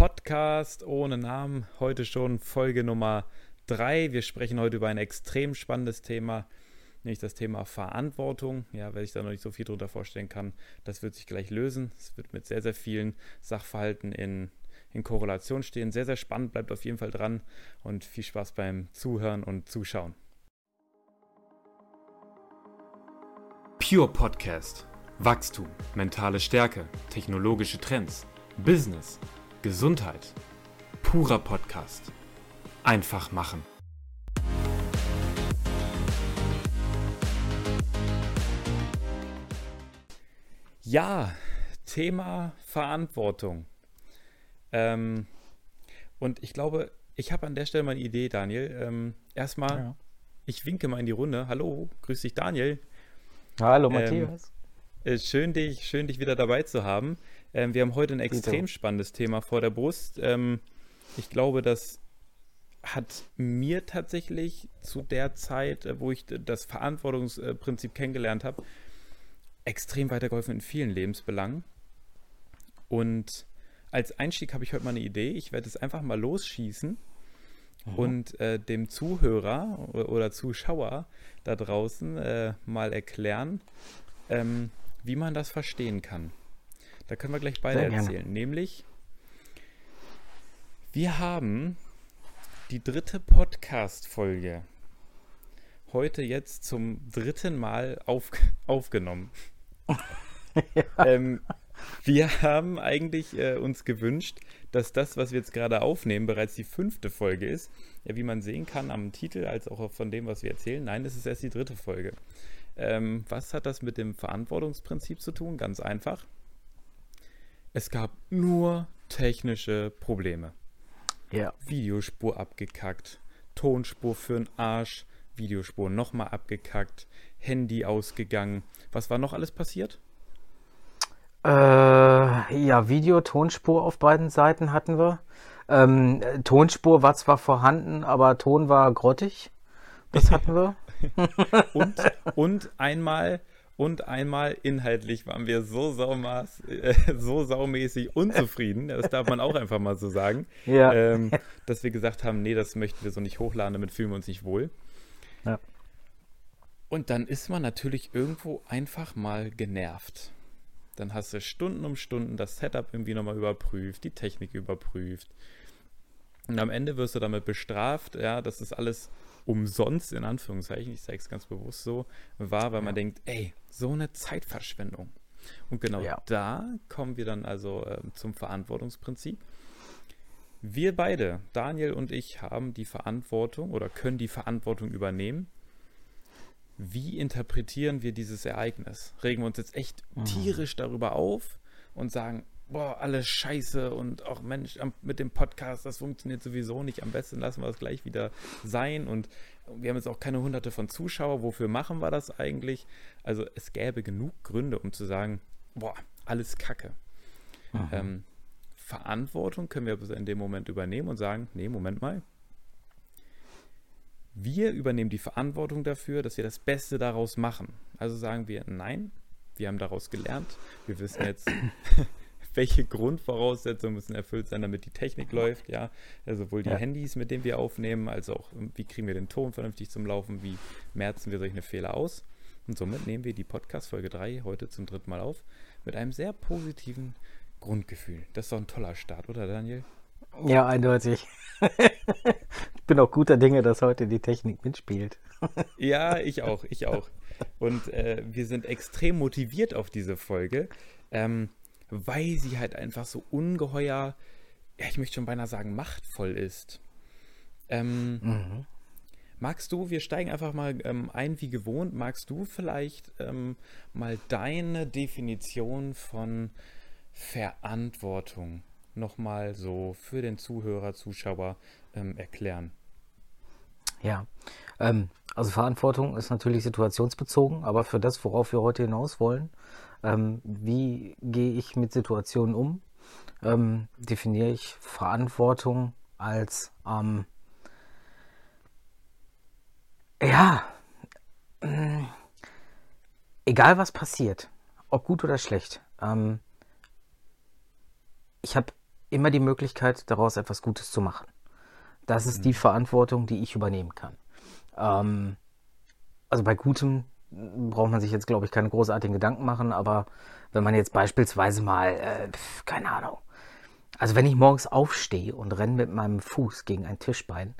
Podcast ohne Namen. Heute schon Folge Nummer 3. Wir sprechen heute über ein extrem spannendes Thema, nämlich das Thema Verantwortung. Ja, weil ich da noch nicht so viel drunter vorstellen kann, das wird sich gleich lösen. Es wird mit sehr, sehr vielen Sachverhalten in, in Korrelation stehen. Sehr, sehr spannend, bleibt auf jeden Fall dran und viel Spaß beim Zuhören und Zuschauen. Pure Podcast. Wachstum, mentale Stärke, technologische Trends, Business Gesundheit. Purer Podcast. Einfach machen. Ja, Thema Verantwortung. Ähm, und ich glaube, ich habe an der Stelle mal eine Idee, Daniel. Ähm, erstmal, ja. ich winke mal in die Runde. Hallo, grüß dich, Daniel. Hallo, ähm, Matthias. Ähm, schön, dich, schön, dich wieder dabei zu haben. Ähm, wir haben heute ein extrem spannendes Thema vor der Brust. Ähm, ich glaube, das hat mir tatsächlich zu der Zeit, äh, wo ich das Verantwortungsprinzip kennengelernt habe, extrem weitergeholfen in vielen Lebensbelangen. Und als Einstieg habe ich heute mal eine Idee. Ich werde es einfach mal losschießen mhm. und äh, dem Zuhörer oder Zuschauer da draußen äh, mal erklären, ähm, wie man das verstehen kann. Da können wir gleich beide erzählen. Nämlich, wir haben die dritte Podcast-Folge heute jetzt zum dritten Mal auf, aufgenommen. ja. ähm, wir haben eigentlich äh, uns gewünscht, dass das, was wir jetzt gerade aufnehmen, bereits die fünfte Folge ist. Ja, wie man sehen kann am Titel als auch von dem, was wir erzählen. Nein, es ist erst die dritte Folge. Ähm, was hat das mit dem Verantwortungsprinzip zu tun? Ganz einfach. Es gab nur technische Probleme. Ja. Videospur abgekackt, Tonspur für den Arsch, Videospur nochmal abgekackt, Handy ausgegangen. Was war noch alles passiert? Äh, ja, Video, Tonspur auf beiden Seiten hatten wir. Ähm, Tonspur war zwar vorhanden, aber Ton war grottig. Das hatten wir. und, und einmal und einmal inhaltlich waren wir so, saumaß, äh, so saumäßig unzufrieden, das darf man auch einfach mal so sagen, ja. ähm, dass wir gesagt haben, nee, das möchten wir so nicht hochladen, damit fühlen wir uns nicht wohl. Ja. Und dann ist man natürlich irgendwo einfach mal genervt. Dann hast du Stunden um Stunden das Setup irgendwie nochmal überprüft, die Technik überprüft. Und am Ende wirst du damit bestraft, ja, das ist alles umsonst, in Anführungszeichen, ich sage es ganz bewusst so, war, weil ja. man denkt, ey, so eine Zeitverschwendung. Und genau ja. da kommen wir dann also äh, zum Verantwortungsprinzip. Wir beide, Daniel und ich, haben die Verantwortung oder können die Verantwortung übernehmen. Wie interpretieren wir dieses Ereignis? Regen wir uns jetzt echt mhm. tierisch darüber auf und sagen, boah, alles scheiße und auch Mensch, mit dem Podcast, das funktioniert sowieso nicht. Am besten lassen wir es gleich wieder sein. Und wir haben jetzt auch keine hunderte von Zuschauern. Wofür machen wir das eigentlich? Also es gäbe genug Gründe, um zu sagen, boah, alles Kacke. Ähm, Verantwortung können wir in dem Moment übernehmen und sagen, nee, Moment mal. Wir übernehmen die Verantwortung dafür, dass wir das Beste daraus machen. Also sagen wir, nein, wir haben daraus gelernt. Wir wissen jetzt, welche Grundvoraussetzungen müssen erfüllt sein, damit die Technik läuft, ja. Also sowohl die ja. Handys, mit denen wir aufnehmen, als auch, ähm, wie kriegen wir den Ton vernünftig zum Laufen, wie merzen wir solche Fehler aus. Und somit nehmen wir die Podcast-Folge 3 heute zum dritten Mal auf mit einem sehr positiven Grundgefühl. Das ist doch ein toller Start, oder Daniel? Ja, eindeutig. ich bin auch guter Dinge, dass heute die Technik mitspielt. ja, ich auch, ich auch. Und äh, wir sind extrem motiviert auf diese Folge. Ähm, weil sie halt einfach so ungeheuer, ja, ich möchte schon beinahe sagen, machtvoll ist. Ähm, mhm. Magst du, wir steigen einfach mal ähm, ein wie gewohnt, magst du vielleicht ähm, mal deine Definition von Verantwortung nochmal so für den Zuhörer, Zuschauer ähm, erklären? Ja, ähm, also Verantwortung ist natürlich situationsbezogen, aber für das, worauf wir heute hinaus wollen, ähm, wie gehe ich mit Situationen um? Ähm, definiere ich Verantwortung als, ähm, ja, äh, egal was passiert, ob gut oder schlecht. Ähm, ich habe immer die Möglichkeit, daraus etwas Gutes zu machen. Das ist mhm. die Verantwortung, die ich übernehmen kann. Ähm, also bei Gutem braucht man sich jetzt, glaube ich, keine großartigen Gedanken machen, aber wenn man jetzt beispielsweise mal, äh, keine Ahnung, also wenn ich morgens aufstehe und renne mit meinem Fuß gegen ein Tischbein,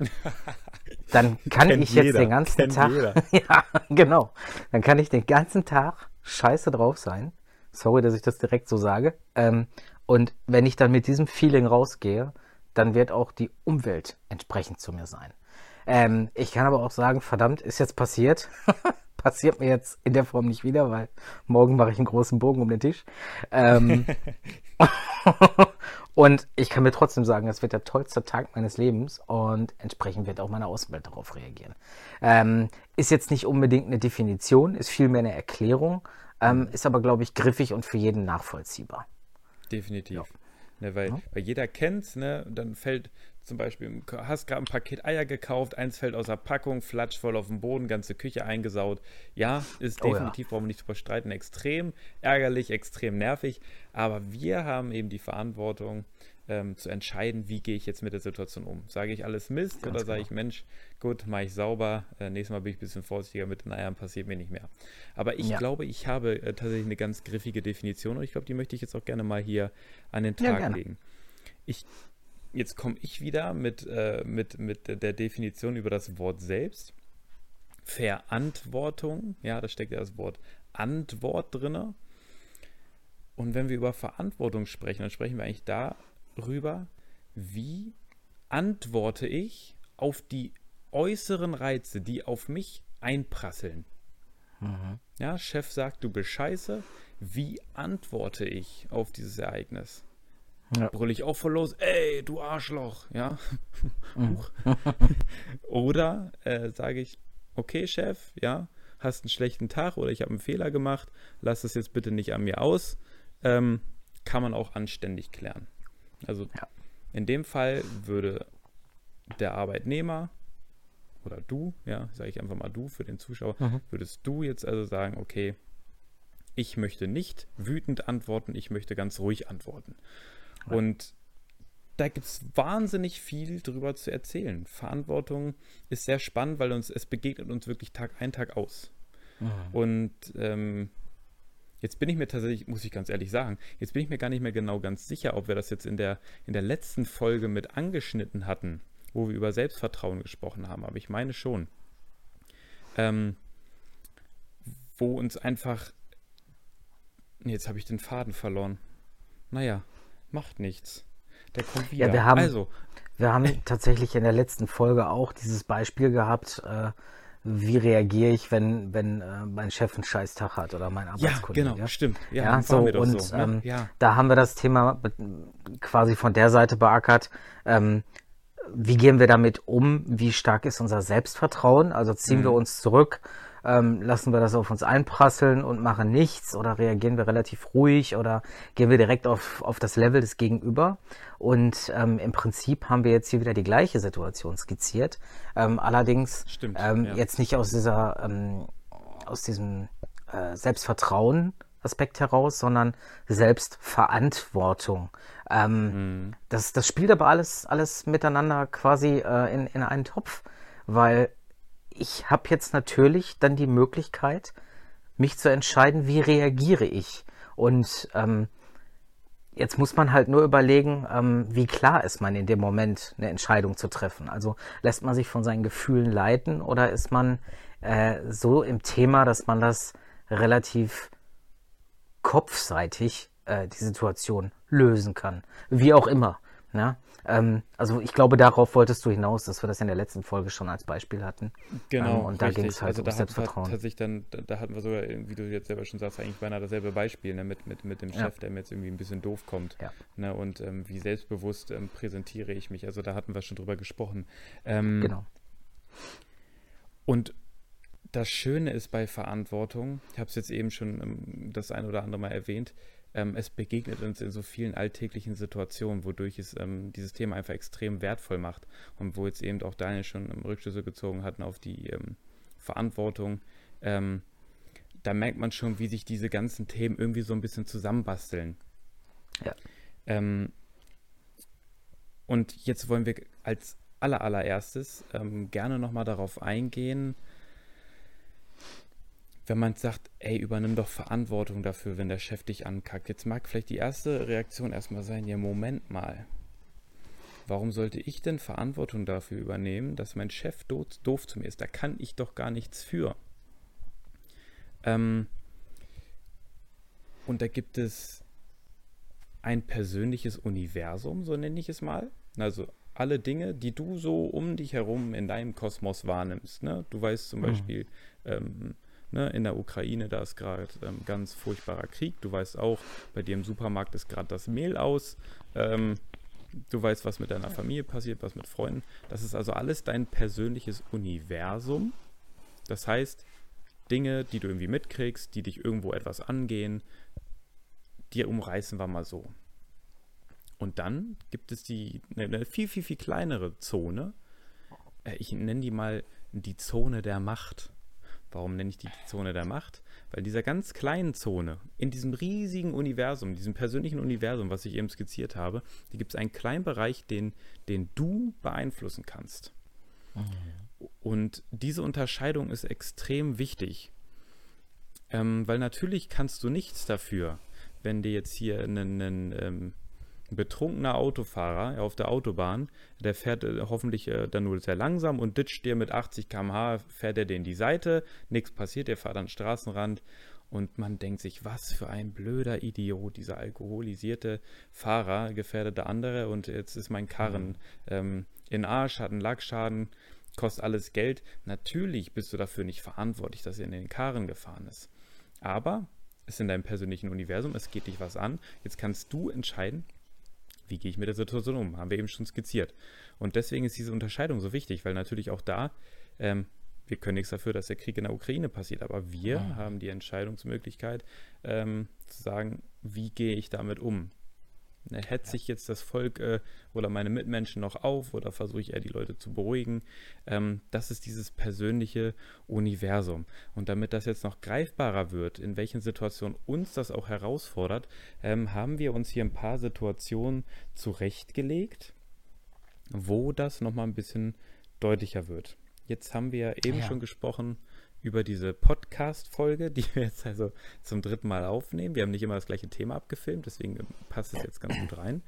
dann kann ich jetzt jeder, den ganzen Tag, ja, genau, dann kann ich den ganzen Tag scheiße drauf sein. Sorry, dass ich das direkt so sage. Ähm, und wenn ich dann mit diesem Feeling rausgehe, dann wird auch die Umwelt entsprechend zu mir sein. Ähm, ich kann aber auch sagen, verdammt, ist jetzt passiert. Passiert mir jetzt in der Form nicht wieder, weil morgen mache ich einen großen Bogen um den Tisch. Ähm, Und ich kann mir trotzdem sagen, es wird der tollste Tag meines Lebens und entsprechend wird auch meine Außenwelt darauf reagieren. Ähm, ist jetzt nicht unbedingt eine Definition, ist vielmehr eine Erklärung, ähm, ist aber, glaube ich, griffig und für jeden nachvollziehbar. Definitiv. Ja. Ne, weil, ja. weil jeder kennt ne, dann fällt zum Beispiel, hast gerade ein Paket Eier gekauft, eins fällt aus der Packung, flatscht voll auf den Boden, ganze Küche eingesaut. Ja, ist definitiv, oh ja. brauchen wir nicht drüber streiten, extrem ärgerlich, extrem nervig. Aber wir haben eben die Verantwortung, ähm, zu entscheiden, wie gehe ich jetzt mit der Situation um. Sage ich alles Mist Ganz oder sage genau. ich, Mensch, gut, mache ich sauber, äh, nächstes Mal bin ich ein bisschen vorsichtiger mit den Eiern, passiert mir nicht mehr. Aber ich ja. glaube, ich habe äh, tatsächlich eine ganz griffige Definition und ich glaube, die möchte ich jetzt auch gerne mal hier an den Tag ja, legen. Ich jetzt komme ich wieder mit, äh, mit, mit der Definition über das Wort selbst. Verantwortung, ja, da steckt ja das Wort Antwort drin. Und wenn wir über Verantwortung sprechen, dann sprechen wir eigentlich darüber, wie antworte ich auf die äußeren Reize, die auf mich einprasseln. Mhm. Ja, Chef sagt, du bist scheiße. Wie antworte ich auf dieses Ereignis? Ja. Brülle ich auch voll los, ey, du Arschloch, ja. Oder äh, sage ich, okay, Chef, ja, hast einen schlechten Tag oder ich habe einen Fehler gemacht, lass es jetzt bitte nicht an mir aus. Ähm, kann man auch anständig klären. Also ja. in dem Fall würde der Arbeitnehmer oder du, ja, sage ich einfach mal du für den Zuschauer, mhm. würdest du jetzt also sagen, okay, ich möchte nicht wütend antworten, ich möchte ganz ruhig antworten. Und da gibt es wahnsinnig viel drüber zu erzählen. Verantwortung ist sehr spannend, weil uns es begegnet uns wirklich Tag ein, Tag aus. Mhm. Und ähm, jetzt bin ich mir tatsächlich, muss ich ganz ehrlich sagen, jetzt bin ich mir gar nicht mehr genau ganz sicher, ob wir das jetzt in der, in der letzten Folge mit angeschnitten hatten, wo wir über Selbstvertrauen gesprochen haben. Aber ich meine schon. Ähm, wo uns einfach. Jetzt habe ich den Faden verloren. Naja, macht nichts. Der kommt wieder. Ja, wir haben, also. wir haben tatsächlich in der letzten Folge auch dieses Beispiel gehabt, äh, wie reagiere ich, wenn, wenn äh, mein Chef einen Scheißtag hat oder mein Arbeitskollege. Ja, genau, stimmt. Ja, ja so, und so, ne? ähm, ja. da haben wir das Thema quasi von der Seite beackert. Ähm, wie gehen wir damit um? Wie stark ist unser Selbstvertrauen? Also ziehen mhm. wir uns zurück? Ähm, lassen wir das auf uns einprasseln und machen nichts oder reagieren wir relativ ruhig oder gehen wir direkt auf, auf das Level des Gegenüber. Und ähm, im Prinzip haben wir jetzt hier wieder die gleiche Situation skizziert. Ähm, allerdings Stimmt, ähm, ja. jetzt nicht aus dieser, ähm, aus diesem äh, Selbstvertrauen Aspekt heraus, sondern Selbstverantwortung. Ähm, mhm. das, das spielt aber alles, alles miteinander quasi äh, in, in einen Topf, weil ich habe jetzt natürlich dann die Möglichkeit, mich zu entscheiden, wie reagiere ich. Und ähm, jetzt muss man halt nur überlegen, ähm, wie klar ist man in dem Moment, eine Entscheidung zu treffen. Also lässt man sich von seinen Gefühlen leiten oder ist man äh, so im Thema, dass man das relativ kopfseitig äh, die Situation lösen kann. Wie auch immer. Ja? Ähm, also ich glaube, darauf wolltest du hinaus, dass wir das in der letzten Folge schon als Beispiel hatten. Genau. Ähm, und da ging es halt also um Selbstvertrauen. Hat, dann, da, da, hatten wir sogar, wie du jetzt selber schon sagst, eigentlich beinahe dasselbe Beispiel ne, mit, mit, mit dem Chef, ja. der mir jetzt irgendwie ein bisschen doof kommt. Ja. Ne, und ähm, wie selbstbewusst ähm, präsentiere ich mich. Also da hatten wir schon drüber gesprochen. Ähm, genau. Und das Schöne ist bei Verantwortung, ich habe es jetzt eben schon ähm, das ein oder andere Mal erwähnt, ähm, es begegnet uns in so vielen alltäglichen Situationen, wodurch es ähm, dieses Thema einfach extrem wertvoll macht und wo jetzt eben auch Daniel schon ähm, Rückschlüsse gezogen hatten auf die ähm, Verantwortung. Ähm, da merkt man schon, wie sich diese ganzen Themen irgendwie so ein bisschen zusammenbasteln. Ja. Ähm, und jetzt wollen wir als allerallererstes ähm, gerne nochmal darauf eingehen, wenn man sagt, ey, übernimm doch Verantwortung dafür, wenn der Chef dich ankackt. Jetzt mag vielleicht die erste Reaktion erstmal sein, ja, Moment mal. Warum sollte ich denn Verantwortung dafür übernehmen, dass mein Chef doof, doof zu mir ist? Da kann ich doch gar nichts für. Ähm, und da gibt es ein persönliches Universum, so nenne ich es mal. Also alle Dinge, die du so um dich herum in deinem Kosmos wahrnimmst. Ne? Du weißt zum mhm. Beispiel, ähm, ne, in der Ukraine, da ist gerade ähm, ganz furchtbarer Krieg. Du weißt auch, bei dir im Supermarkt ist gerade das Mehl aus. Ähm, du weißt, was mit deiner Familie passiert, was mit Freunden. Das ist also alles dein persönliches Universum. Das heißt, Dinge, die du irgendwie mitkriegst, die dich irgendwo etwas angehen, die umreißen wir mal so. Und dann gibt es die eine viel, viel, viel kleinere Zone. Äh, ich nenne die mal die Zone der Macht. Warum nenne ich die Zone der Macht? Weil in dieser ganz kleinen Zone, in diesem riesigen Universum, diesem persönlichen Universum, was ich eben skizziert habe, da gibt es einen kleinen Bereich, den, den du beeinflussen kannst. Mhm. Und diese Unterscheidung ist extrem wichtig. Ähm, weil natürlich kannst du nichts dafür, wenn dir jetzt hier einen, einen ähm, betrunkener Autofahrer auf der Autobahn, der fährt äh, hoffentlich äh, dann nur sehr langsam und ditcht dir mit 80 km/h, fährt er dir in die Seite, nichts passiert, er fährt an den Straßenrand und man denkt sich, was für ein blöder Idiot, dieser alkoholisierte Fahrer gefährdete andere und jetzt ist mein Karren mhm. ähm, in Arsch, hat einen Lackschaden, kostet alles Geld. Natürlich bist du dafür nicht verantwortlich, dass er in den Karren gefahren ist. Aber es ist in deinem persönlichen Universum, es geht dich was an. Jetzt kannst du entscheiden, wie gehe ich mit der Situation um? Haben wir eben schon skizziert. Und deswegen ist diese Unterscheidung so wichtig, weil natürlich auch da, ähm, wir können nichts dafür, dass der Krieg in der Ukraine passiert, aber wir ja. haben die Entscheidungsmöglichkeit ähm, zu sagen, wie gehe ich damit um? Hetzt sich jetzt das Volk äh, oder meine Mitmenschen noch auf oder versuche ich eher die Leute zu beruhigen? Ähm, das ist dieses persönliche Universum. Und damit das jetzt noch greifbarer wird, in welchen Situationen uns das auch herausfordert, ähm, haben wir uns hier ein paar Situationen zurechtgelegt, wo das nochmal ein bisschen deutlicher wird. Jetzt haben wir eben ja. schon gesprochen über diese Podcast-Folge, die wir jetzt also zum dritten Mal aufnehmen. Wir haben nicht immer das gleiche Thema abgefilmt, deswegen passt es jetzt ganz gut rein.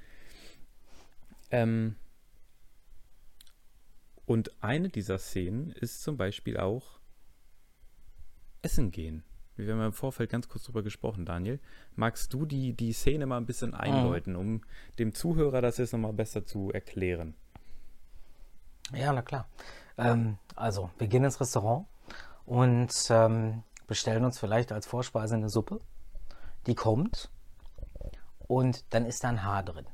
Ähm, und eine dieser Szenen ist zum Beispiel auch Essen gehen. Wir haben im Vorfeld ganz kurz drüber gesprochen, Daniel. Magst du die, die Szene mal ein bisschen einläuten, um dem Zuhörer das jetzt nochmal besser zu erklären? Ja, na klar. Ähm, also, wir gehen ins Restaurant und ähm, bestellen uns vielleicht als Vorspeise eine Suppe. Die kommt und dann ist da ein Haar drin.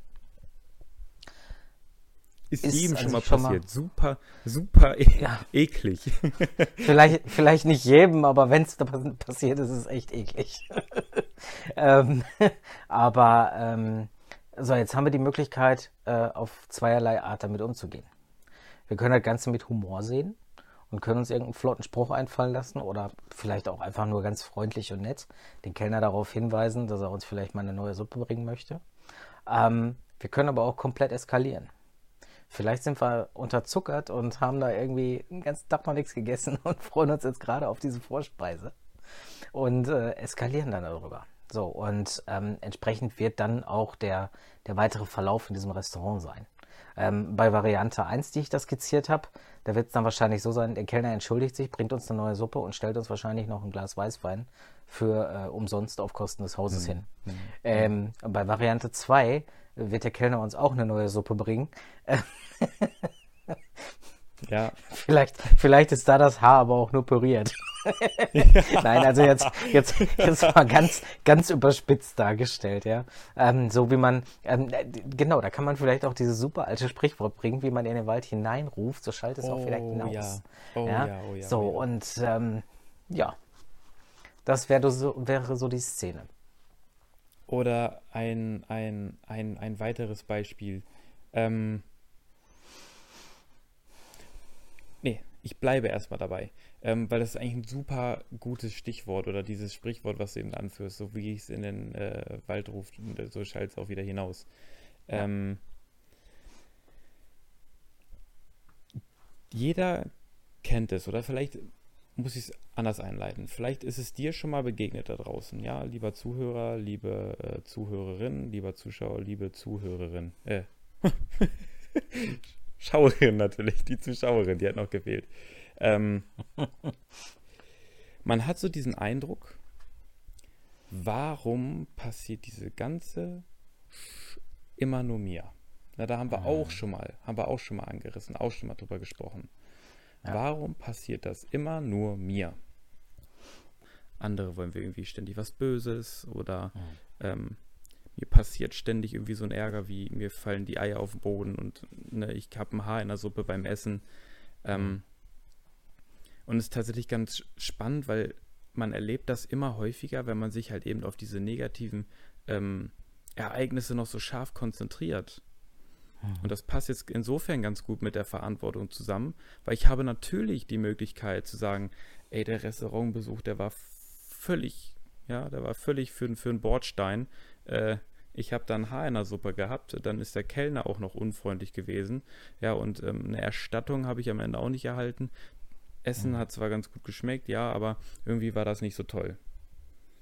Ist, ist jedem schon mal schon passiert. Mal, super, super e ja. eklig. vielleicht, vielleicht nicht jedem, aber wenn es da passiert, ist es echt eklig. ähm, aber ähm, so, jetzt haben wir die Möglichkeit, äh, auf zweierlei Art damit umzugehen. Wir können das Ganze mit Humor sehen und können uns irgendeinen flotten Spruch einfallen lassen oder vielleicht auch einfach nur ganz freundlich und nett den Kellner darauf hinweisen, dass er uns vielleicht mal eine neue Suppe bringen möchte. Ähm, wir können aber auch komplett eskalieren. Vielleicht sind wir unterzuckert und haben da irgendwie den ganzen Tag noch nichts gegessen und freuen uns jetzt gerade auf diese Vorspeise und äh, eskalieren dann darüber. So, und ähm, entsprechend wird dann auch der, der weitere Verlauf in diesem Restaurant sein. Ähm, bei Variante 1, die ich da skizziert habe, da wird es dann wahrscheinlich so sein, der Kellner entschuldigt sich, bringt uns eine neue Suppe und stellt uns wahrscheinlich noch ein Glas Weißwein für äh, umsonst auf Kosten des Hauses mhm. hin. Mhm. Ähm, bei Variante 2 wird der Kellner uns auch eine neue Suppe bringen. ja. Vielleicht, vielleicht ist da das Haar aber auch nur püriert. Nein, also jetzt, jetzt, jetzt mal ganz, ganz überspitzt dargestellt, ja. Ähm, so wie man, ähm, genau, da kann man vielleicht auch dieses super alte Sprichwort bringen, wie man in den Wald hineinruft, so schaltet es oh, auch wieder oh, hinaus. Ja. Oh, ja? ja, oh, ja. So, oh, ja. und ähm, ja, das wäre so, wäre so die Szene. Oder ein, ein, ein, ein weiteres Beispiel. Ähm, nee, ich bleibe erstmal dabei. Ähm, weil das ist eigentlich ein super gutes Stichwort oder dieses Sprichwort, was du eben anführst, so wie ich es in den äh, Wald ruft, so schallt es auch wieder hinaus. Ähm, jeder kennt es oder vielleicht muss ich es anders einleiten. Vielleicht ist es dir schon mal begegnet da draußen, ja, lieber Zuhörer, liebe äh, Zuhörerin, lieber Zuschauer, liebe Zuhörerin. Äh. Schauerin natürlich, die Zuschauerin, die hat noch gefehlt. Ähm, man hat so diesen Eindruck, warum passiert diese ganze Sch immer nur mir? Na, da haben wir auch mhm. schon mal, haben wir auch schon mal angerissen, auch schon mal drüber gesprochen. Ja. Warum passiert das immer nur mir? Andere wollen wir irgendwie ständig was Böses oder mhm. ähm, mir passiert ständig irgendwie so ein Ärger, wie mir fallen die Eier auf den Boden und ne, ich habe ein Haar in der Suppe beim Essen. Ähm, mhm. und es ist tatsächlich ganz spannend, weil man erlebt das immer häufiger, wenn man sich halt eben auf diese negativen ähm, Ereignisse noch so scharf konzentriert. Mhm. Und das passt jetzt insofern ganz gut mit der Verantwortung zusammen, weil ich habe natürlich die Möglichkeit zu sagen, ey, der Restaurantbesuch, der war völlig, ja, der war völlig für, für einen Bordstein. Äh, ich habe dann Haar in der Suppe gehabt, dann ist der Kellner auch noch unfreundlich gewesen. Ja, und ähm, eine Erstattung habe ich am Ende auch nicht erhalten. Essen mhm. hat zwar ganz gut geschmeckt, ja, aber irgendwie war das nicht so toll.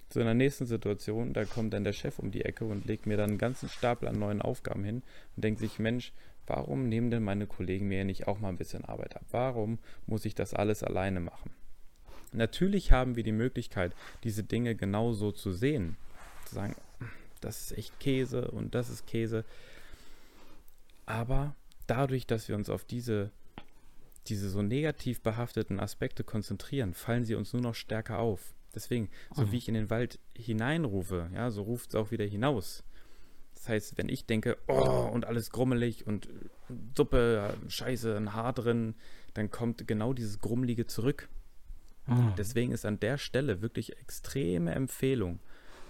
So in der nächsten Situation, da kommt dann der Chef um die Ecke und legt mir dann einen ganzen Stapel an neuen Aufgaben hin und denkt sich, Mensch, warum nehmen denn meine Kollegen mir nicht auch mal ein bisschen Arbeit ab? Warum muss ich das alles alleine machen? Natürlich haben wir die Möglichkeit, diese Dinge genauso zu sehen. Zu sagen, das ist echt Käse und das ist Käse. Aber dadurch, dass wir uns auf diese, diese so negativ behafteten Aspekte konzentrieren, fallen sie uns nur noch stärker auf. Deswegen, so oh. wie ich in den Wald hineinrufe, ja, so ruft es auch wieder hinaus. Das heißt, wenn ich denke, oh, und alles grummelig und Suppe, Scheiße, ein Haar drin, dann kommt genau dieses Grummelige zurück. Oh. Deswegen ist an der Stelle wirklich extreme Empfehlung,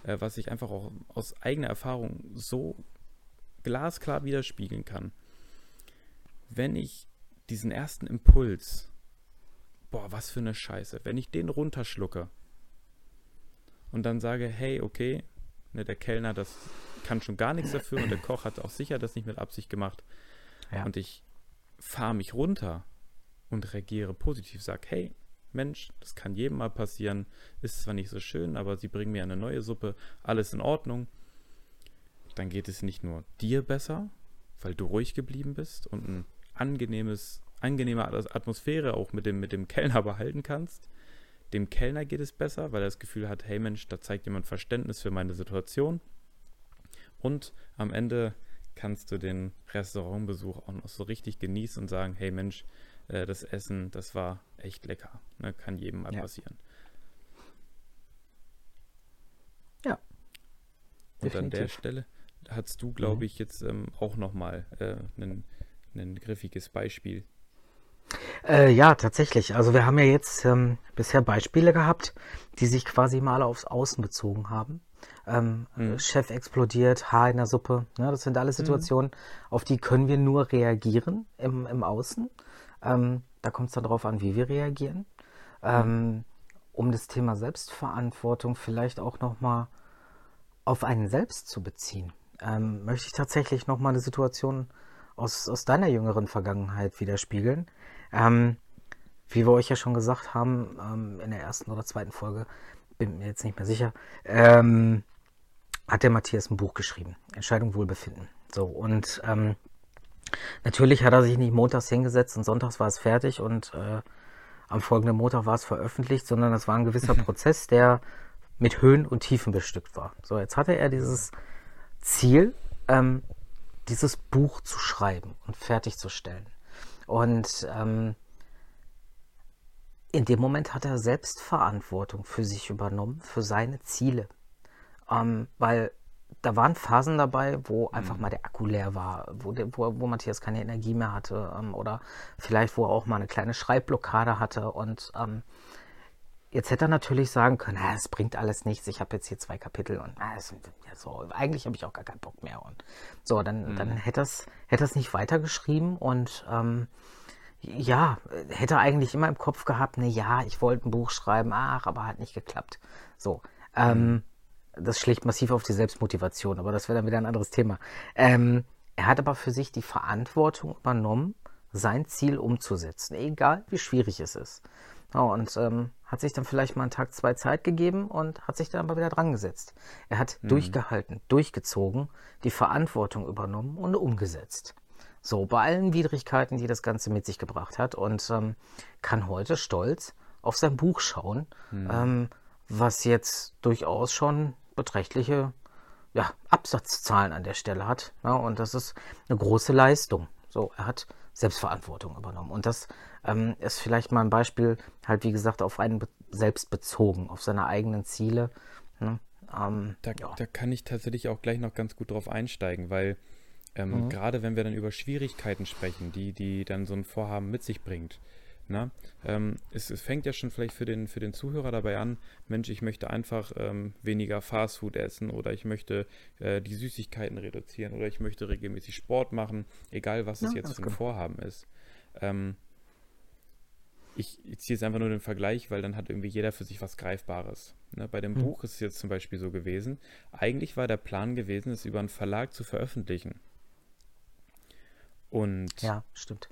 äh, was ich einfach auch aus eigener Erfahrung so glasklar widerspiegeln kann. Wenn ich diesen ersten Impuls, boah, was für eine Scheiße, wenn ich den runterschlucke, und dann sage, hey, okay, ne, der Kellner, das kann schon gar nichts dafür und der Koch hat auch sicher das nicht mit Absicht gemacht. Ja. Und ich fahre mich runter und reagiere positiv, sage, hey, Mensch, das kann jedem mal passieren, ist zwar nicht so schön, aber sie bringen mir eine neue Suppe, alles in Ordnung. Dann geht es nicht nur dir besser, weil du ruhig geblieben bist und ein angenehmes, angenehme Atmosphäre auch mit dem, mit dem Kellner behalten kannst, dem Kellner geht es besser, weil er das Gefühl hat, hey Mensch, da zeigt jemand Verständnis für meine Situation. Und am Ende kannst du den Restaurantbesuch auch noch so richtig genießen und sagen, hey Mensch, äh, das Essen, das war echt lecker. Ne? Kann jedem mal ja. passieren. Ja. Und Definitiv. an der Stelle hast du, glaube mhm. ich, jetzt ähm, auch nochmal äh, ein griffiges Beispiel äh, ja, tatsächlich. Also wir haben ja jetzt ähm, bisher Beispiele gehabt, die sich quasi mal aufs Außen bezogen haben. Ähm, mhm. Chef explodiert, Haar in der Suppe. Ja, ne? das sind alles mhm. Situationen, mhm. auf die können wir nur reagieren im, im Außen. Ähm, da kommt es dann darauf an, wie wir reagieren. Ähm, um das Thema Selbstverantwortung vielleicht auch nochmal auf einen selbst zu beziehen, ähm, möchte ich tatsächlich nochmal eine Situation aus, aus deiner jüngeren Vergangenheit widerspiegeln. Ähm, wie wir euch ja schon gesagt haben, ähm, in der ersten oder zweiten Folge, bin mir jetzt nicht mehr sicher, ähm, hat der Matthias ein Buch geschrieben. Entscheidung Wohlbefinden. So, und ähm, natürlich hat er sich nicht montags hingesetzt und sonntags war es fertig und äh, am folgenden Montag war es veröffentlicht, sondern es war ein gewisser Prozess, der mit Höhen und Tiefen bestückt war. So, jetzt hatte er dieses Ziel, ähm, dieses Buch zu schreiben und fertigzustellen. Und ähm, in dem Moment hat er Selbstverantwortung für sich übernommen, für seine Ziele. Ähm, weil da waren Phasen dabei, wo einfach mhm. mal der Akku leer war, wo, der, wo, wo Matthias keine Energie mehr hatte ähm, oder vielleicht wo er auch mal eine kleine Schreibblockade hatte und ähm, Jetzt hätte er natürlich sagen können, ah, es bringt alles nichts, ich habe jetzt hier zwei Kapitel und ah, es, ja, so, eigentlich habe ich auch gar keinen Bock mehr. Und so, dann, mhm. dann hätte er es hätte nicht weitergeschrieben und ähm, ja, hätte er eigentlich immer im Kopf gehabt, ne, ja, ich wollte ein Buch schreiben, ach, aber hat nicht geklappt. So, ähm, mhm. Das schlägt massiv auf die Selbstmotivation, aber das wäre dann wieder ein anderes Thema. Ähm, er hat aber für sich die Verantwortung übernommen, sein Ziel umzusetzen, egal wie schwierig es ist. Ja, und ähm, hat sich dann vielleicht mal einen Tag, zwei Zeit gegeben und hat sich dann aber wieder dran gesetzt. Er hat mhm. durchgehalten, durchgezogen, die Verantwortung übernommen und umgesetzt. So, bei allen Widrigkeiten, die das Ganze mit sich gebracht hat und ähm, kann heute stolz auf sein Buch schauen, mhm. ähm, was jetzt durchaus schon beträchtliche ja, Absatzzahlen an der Stelle hat. Ja, und das ist eine große Leistung. So, er hat Selbstverantwortung übernommen. Und das ähm, ist vielleicht mal ein Beispiel, halt wie gesagt, auf einen selbst bezogen, auf seine eigenen Ziele. Ne? Ähm, da, ja. da, kann ich tatsächlich auch gleich noch ganz gut drauf einsteigen, weil ähm, mhm. gerade wenn wir dann über Schwierigkeiten sprechen, die, die dann so ein Vorhaben mit sich bringt, na, ähm, es, es, fängt ja schon vielleicht für den, für den Zuhörer dabei an, Mensch, ich möchte einfach ähm, weniger Fastfood essen oder ich möchte äh, die Süßigkeiten reduzieren oder ich möchte regelmäßig Sport machen, egal was ja, es jetzt für ein. Vorhaben ist. Ähm, ich, ich ziehe jetzt einfach nur den Vergleich, weil dann hat irgendwie jeder für sich was Greifbares. Ne, bei dem hm. Buch ist es jetzt zum Beispiel so gewesen, eigentlich war der Plan gewesen, es über einen Verlag zu veröffentlichen. Und ja, stimmt.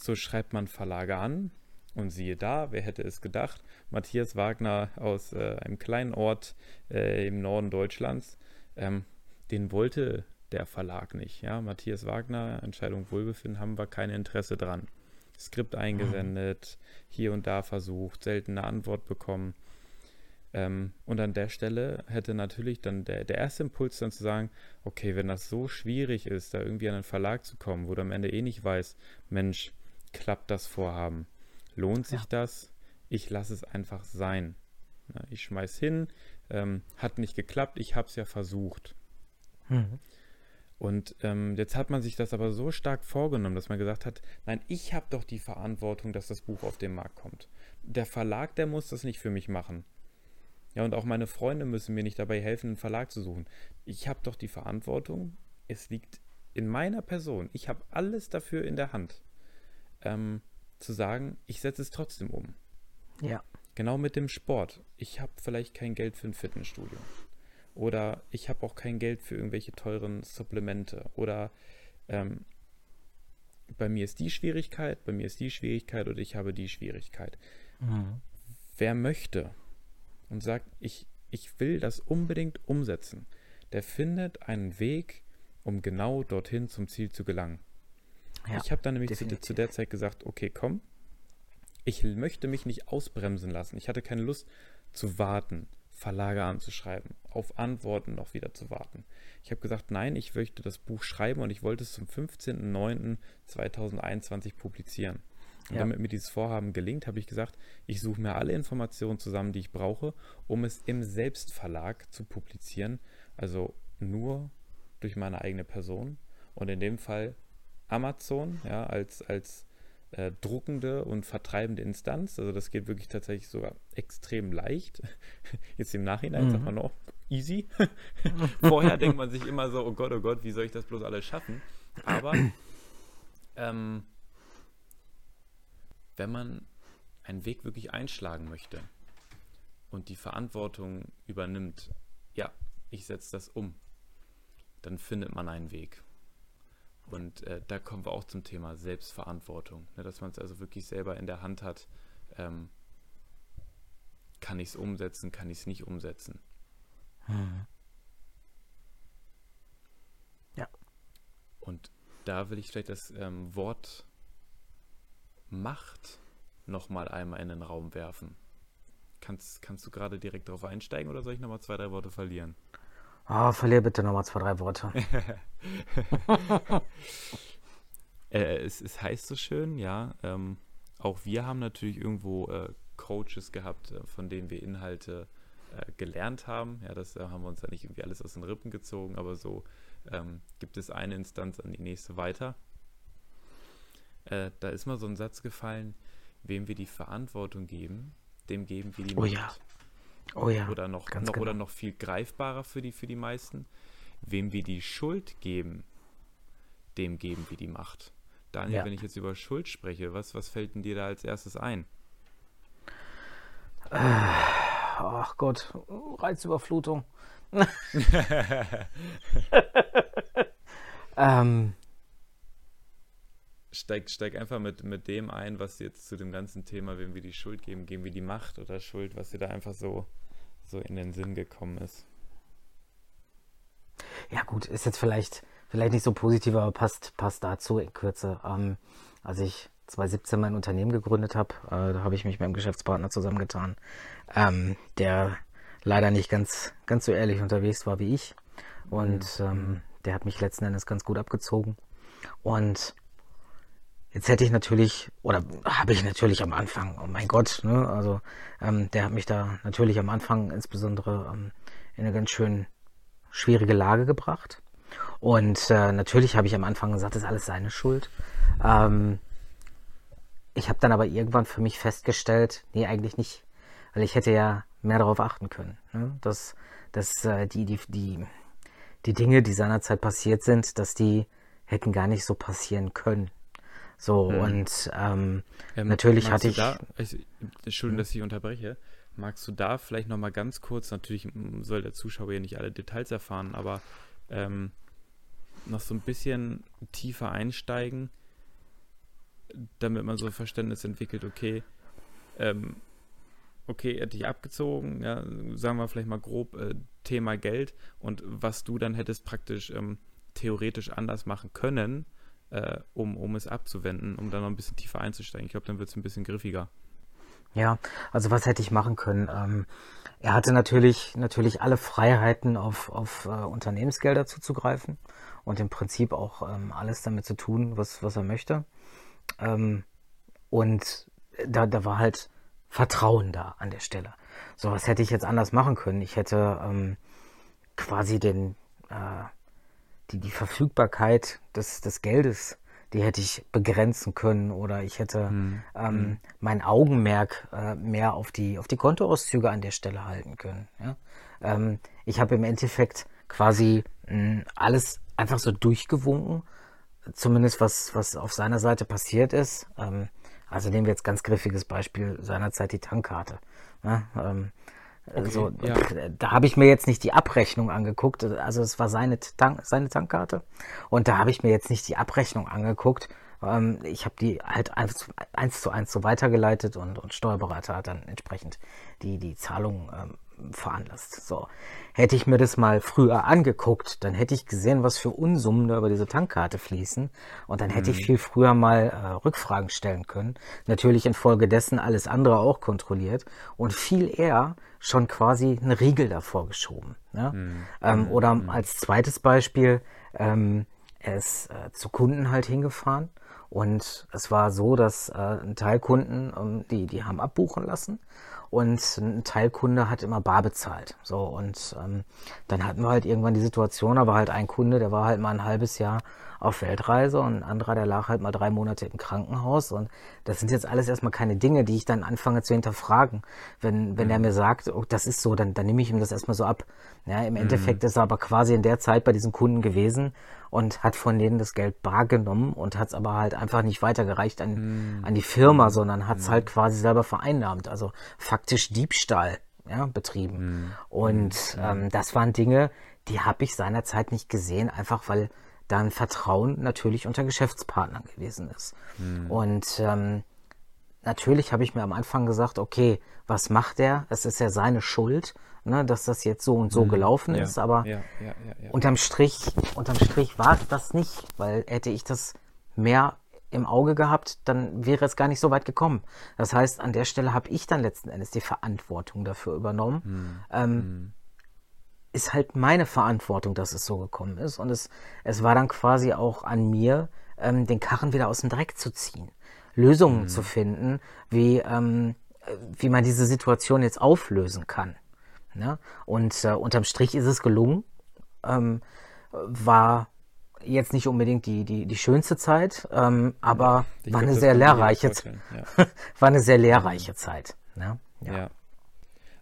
So schreibt man Verlage an und siehe da, wer hätte es gedacht, Matthias Wagner aus äh, einem kleinen Ort äh, im Norden Deutschlands, ähm, den wollte der Verlag nicht. Ja? Matthias Wagner, Entscheidung Wohlbefinden, haben wir kein Interesse dran. Skript eingesendet, hier und da versucht, seltene Antwort bekommen. Ähm, und an der Stelle hätte natürlich dann der, der erste Impuls dann zu sagen, okay, wenn das so schwierig ist, da irgendwie an einen Verlag zu kommen, wo du am Ende eh nicht weißt, Mensch, klappt das Vorhaben? Lohnt sich ja. das? Ich lasse es einfach sein. Ich schmeiß hin, ähm, hat nicht geklappt, ich habe es ja versucht. Mhm. Und ähm, jetzt hat man sich das aber so stark vorgenommen, dass man gesagt hat, nein, ich habe doch die Verantwortung, dass das Buch auf den Markt kommt. Der Verlag, der muss das nicht für mich machen. Ja, und auch meine Freunde müssen mir nicht dabei helfen, einen Verlag zu suchen. Ich habe doch die Verantwortung, es liegt in meiner Person. Ich habe alles dafür in der Hand ähm, zu sagen, ich setze es trotzdem um. Ja. Genau mit dem Sport. Ich habe vielleicht kein Geld für ein Fitnessstudio. Oder ich habe auch kein Geld für irgendwelche teuren Supplemente. Oder ähm, bei mir ist die Schwierigkeit, bei mir ist die Schwierigkeit oder ich habe die Schwierigkeit. Mhm. Wer möchte und sagt, ich, ich will das unbedingt umsetzen, der findet einen Weg, um genau dorthin zum Ziel zu gelangen. Ja, ich habe dann nämlich zu, zu, der Zeit gesagt, okay, komm, ich möchte mich nicht ausbremsen lassen. Ich hatte keine Lust zu warten, Verlage anzuschreiben, auf Antworten noch wieder zu warten. Ich habe gesagt, nein, ich möchte das Buch schreiben und ich wollte es zum 15.09.2021 publizieren. Und ja. damit mir dieses Vorhaben gelingt, habe ich gesagt, ich suche mir alle Informationen zusammen, die ich brauche, um es im Selbstverlag zu publizieren. Also nur durch meine eigene Person. Und in dem Fall Amazon, ja, als, als äh, druckende und vertreibende Instanz. Also das geht wirklich tatsächlich sogar extrem leicht. Jetzt im Nachhinein mhm. sagt man auch easy. Vorher denkt man sich immer so, oh Gott, oh Gott, wie soll ich das bloß alles schaffen? Aber ähm, wenn man einen Weg wirklich einschlagen möchte und die Verantwortung übernimmt, ja, ich setze das um, dann findet man einen Weg. Und äh, da kommen wir auch zum Thema Selbstverantwortung, ne, dass man es also wirklich selber in der Hand hat. Ähm, kann ich es umsetzen, kann ich es nicht umsetzen? Mhm. Ja. Und da will ich vielleicht das ähm, Wort Macht nochmal einmal in den Raum werfen. Kannst, kannst du gerade direkt darauf einsteigen oder soll ich nochmal zwei, drei Worte verlieren? Oh, verlier bitte nochmal zwei, drei Worte. äh, es, es, heißt so schön, ja. Ähm, auch wir haben natürlich irgendwo äh, Coaches gehabt, äh, von denen wir Inhalte äh, gelernt haben. Ja, das haben wir uns ja nicht irgendwie alles aus den Rippen gezogen, aber so ähm, gibt es eine Instanz an die nächste weiter. Äh, da ist mal so ein Satz gefallen, wem wir die Verantwortung geben, dem geben wir die Macht. Oh ja. Oh ja. Oder noch, noch genau. oder noch viel greifbarer für die, für die meisten. Wem wir die Schuld geben, dem geben wir die Macht. Daniel, ja. wenn ich jetzt über Schuld spreche, was, was fällt denn dir da als erstes ein? Ach Gott, Reizüberflutung. ähm, steig, steig einfach mit, mit dem ein, was jetzt zu dem ganzen Thema, wem wir die Schuld geben, geben wir die Macht oder Schuld, was dir da einfach so, so in den Sinn gekommen ist. Ja, gut, ist jetzt vielleicht, vielleicht nicht so positiv, aber passt, passt dazu in Kürze. Ähm, als ich 2017 mein Unternehmen gegründet habe, äh, da habe ich mich mit einem Geschäftspartner zusammengetan, ähm, der leider nicht ganz, ganz so ehrlich unterwegs war wie ich. Und mhm. ähm, der hat mich letzten Endes ganz gut abgezogen. Und jetzt hätte ich natürlich, oder habe ich natürlich am Anfang, oh mein Gott, ne, also ähm, der hat mich da natürlich am Anfang insbesondere ähm, in eine ganz schön schwierige Lage gebracht. Und äh, natürlich habe ich am Anfang gesagt, das ist alles seine Schuld. Ähm, ich habe dann aber irgendwann für mich festgestellt, nee, eigentlich nicht. Weil ich hätte ja mehr darauf achten können. Ne? Dass, dass äh, die, die, die, die Dinge, die seinerzeit passiert sind, dass die hätten gar nicht so passieren können. So, hm. und ähm, ähm, natürlich hatte ich. Da, ich Entschuldigung, hm. dass ich unterbreche. Magst du da vielleicht nochmal ganz kurz, natürlich soll der Zuschauer ja nicht alle Details erfahren, aber ähm, noch so ein bisschen tiefer einsteigen, damit man so ein Verständnis entwickelt, okay, ähm, okay, er hat dich abgezogen, ja, sagen wir vielleicht mal grob äh, Thema Geld und was du dann hättest praktisch ähm, theoretisch anders machen können, äh, um, um es abzuwenden, um dann noch ein bisschen tiefer einzusteigen. Ich glaube, dann wird es ein bisschen griffiger. Ja, also was hätte ich machen können? Ähm, er hatte natürlich, natürlich alle Freiheiten, auf, auf äh, Unternehmensgelder zuzugreifen und im Prinzip auch ähm, alles damit zu tun, was, was er möchte. Ähm, und da, da war halt Vertrauen da an der Stelle. So was hätte ich jetzt anders machen können. Ich hätte ähm, quasi den, äh, die, die Verfügbarkeit des, des Geldes die hätte ich begrenzen können oder ich hätte hm. ähm, hm. mein Augenmerk äh, mehr auf die, auf die Kontoauszüge an der Stelle halten können. Ja? Ähm, ich habe im Endeffekt quasi mh, hm, alles einfach so durchgewunken, zumindest was, was auf seiner Seite passiert ist. Ähm, also nehmen wir jetzt ganz griffiges Beispiel seinerzeit die Tankkarte. Ja? Ähm, Okay, also, ja. Da habe ich mir jetzt nicht die Abrechnung angeguckt. Also es war seine, Tank, seine Tankkarte. Und da habe ich mir jetzt nicht die Abrechnung angeguckt. Ähm, ich habe die halt eins, eins, zu eins so weitergeleitet und, und Steuerberater hat dann entsprechend die, die Zahlung ähm, veranlasst. So. Hätte ich mir das mal früher angeguckt, dann hätte ich gesehen, was für Unsummen da über diese Tankkarte fließen. Und dann hätte mhm. ich viel früher mal äh, Rückfragen stellen können. Natürlich infolgedessen alles andere auch kontrolliert und viel eher schon quasi einen Riegel davor geschoben. Ne? Mhm. Ähm, mhm. oder mhm. als zweites Beispiel, ähm, er ist äh, zu Kunden halt hingefahren und es war so, dass äh, ein Teil Kunden, ähm, die, die haben abbuchen lassen und ein Teilkunde hat immer bar bezahlt. So und ähm, dann hatten wir halt irgendwann die Situation, aber halt ein Kunde, der war halt mal ein halbes Jahr auf Weltreise und ein anderer, der lag halt mal drei Monate im Krankenhaus und das sind jetzt alles erstmal keine Dinge, die ich dann anfange zu hinterfragen. Wenn, wenn mhm. er mir sagt, oh, das ist so, dann, dann nehme ich ihm das erstmal so ab. Ja, im mhm. Endeffekt ist er aber quasi in der Zeit bei diesen Kunden gewesen und hat von denen das Geld bar genommen und hat es aber halt einfach nicht weitergereicht an, mhm. an die Firma, mhm. sondern hat es mhm. halt quasi selber vereinnahmt. Also faktisch Diebstahl ja, betrieben. Mhm. Und ähm, das waren Dinge, die habe ich seinerzeit nicht gesehen, einfach weil dann Vertrauen natürlich unter Geschäftspartnern gewesen ist. Mhm. Und ähm, natürlich habe ich mir am Anfang gesagt, okay, was macht er? Es ist ja seine Schuld, ne, dass das jetzt so und so mhm. gelaufen ja, ist. Aber ja, ja, unterm Strich, unterm Strich war es das nicht, weil hätte ich das mehr im Auge gehabt, dann wäre es gar nicht so weit gekommen. Das heißt, an der Stelle habe ich dann letzten Endes die Verantwortung dafür übernommen. Mhm. Ähm, mhm ist halt meine Verantwortung, dass es so gekommen ist. Und es, es war dann quasi auch an mir, ähm, den Karren wieder aus dem Dreck zu ziehen. Lösungen mhm. zu finden, wie, ähm, wie man diese Situation jetzt auflösen kann. Ne? Und äh, unterm Strich ist es gelungen. Ähm, war jetzt nicht unbedingt die, die, die schönste Zeit, ähm, aber war, eine sehr lehrreiche, ja. war eine sehr lehrreiche Zeit. Ne? Ja. ja.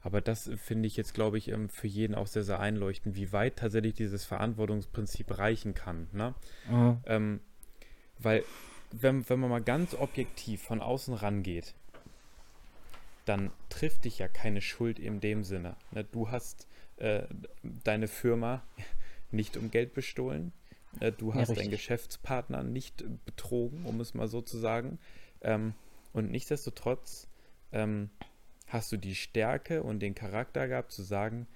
Aber das finde ich jetzt, glaube ich, ähm, für jeden auch sehr, sehr einleuchtend, wie weit tatsächlich dieses Verantwortungsprinzip reichen kann. Ne? Mhm. Ähm, weil, wenn, wenn man mal ganz objektiv von außen rangeht, dann trifft dich ja keine Schuld in dem Sinne. Ne? Du hast äh, deine Firma nicht um Geld bestohlen. Äh, du hast ja, deinen Geschäftspartner nicht betrogen, um es mal so zu sagen. Ähm, und nichtsdestotrotz ähm, hast du die Stärke und den Charakter gehabt zu sagen,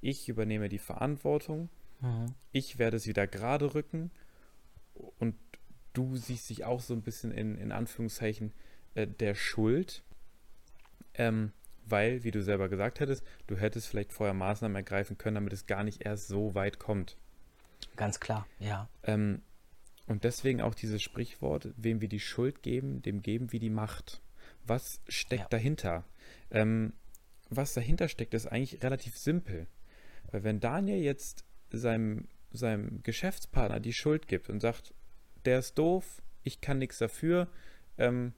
ich übernehme die Verantwortung, mhm. ich werde es wieder gerade rücken und du siehst dich auch so ein bisschen in, in Anführungszeichen äh, der Schuld, ähm, weil, wie du selber gesagt hättest, du hättest vielleicht vorher Maßnahmen ergreifen können, damit es gar nicht erst so weit kommt. Ganz klar, ja. Ähm, und deswegen auch dieses Sprichwort, wem wir die Schuld geben, dem geben wir die Macht. Was steckt ja. dahinter? Ähm, was dahinter steckt, ist eigentlich relativ simpel. Weil wenn Daniel jetzt seinem, seinem Geschäftspartner die Schuld gibt und sagt, der ist doof, ich kann nichts dafür, ähm,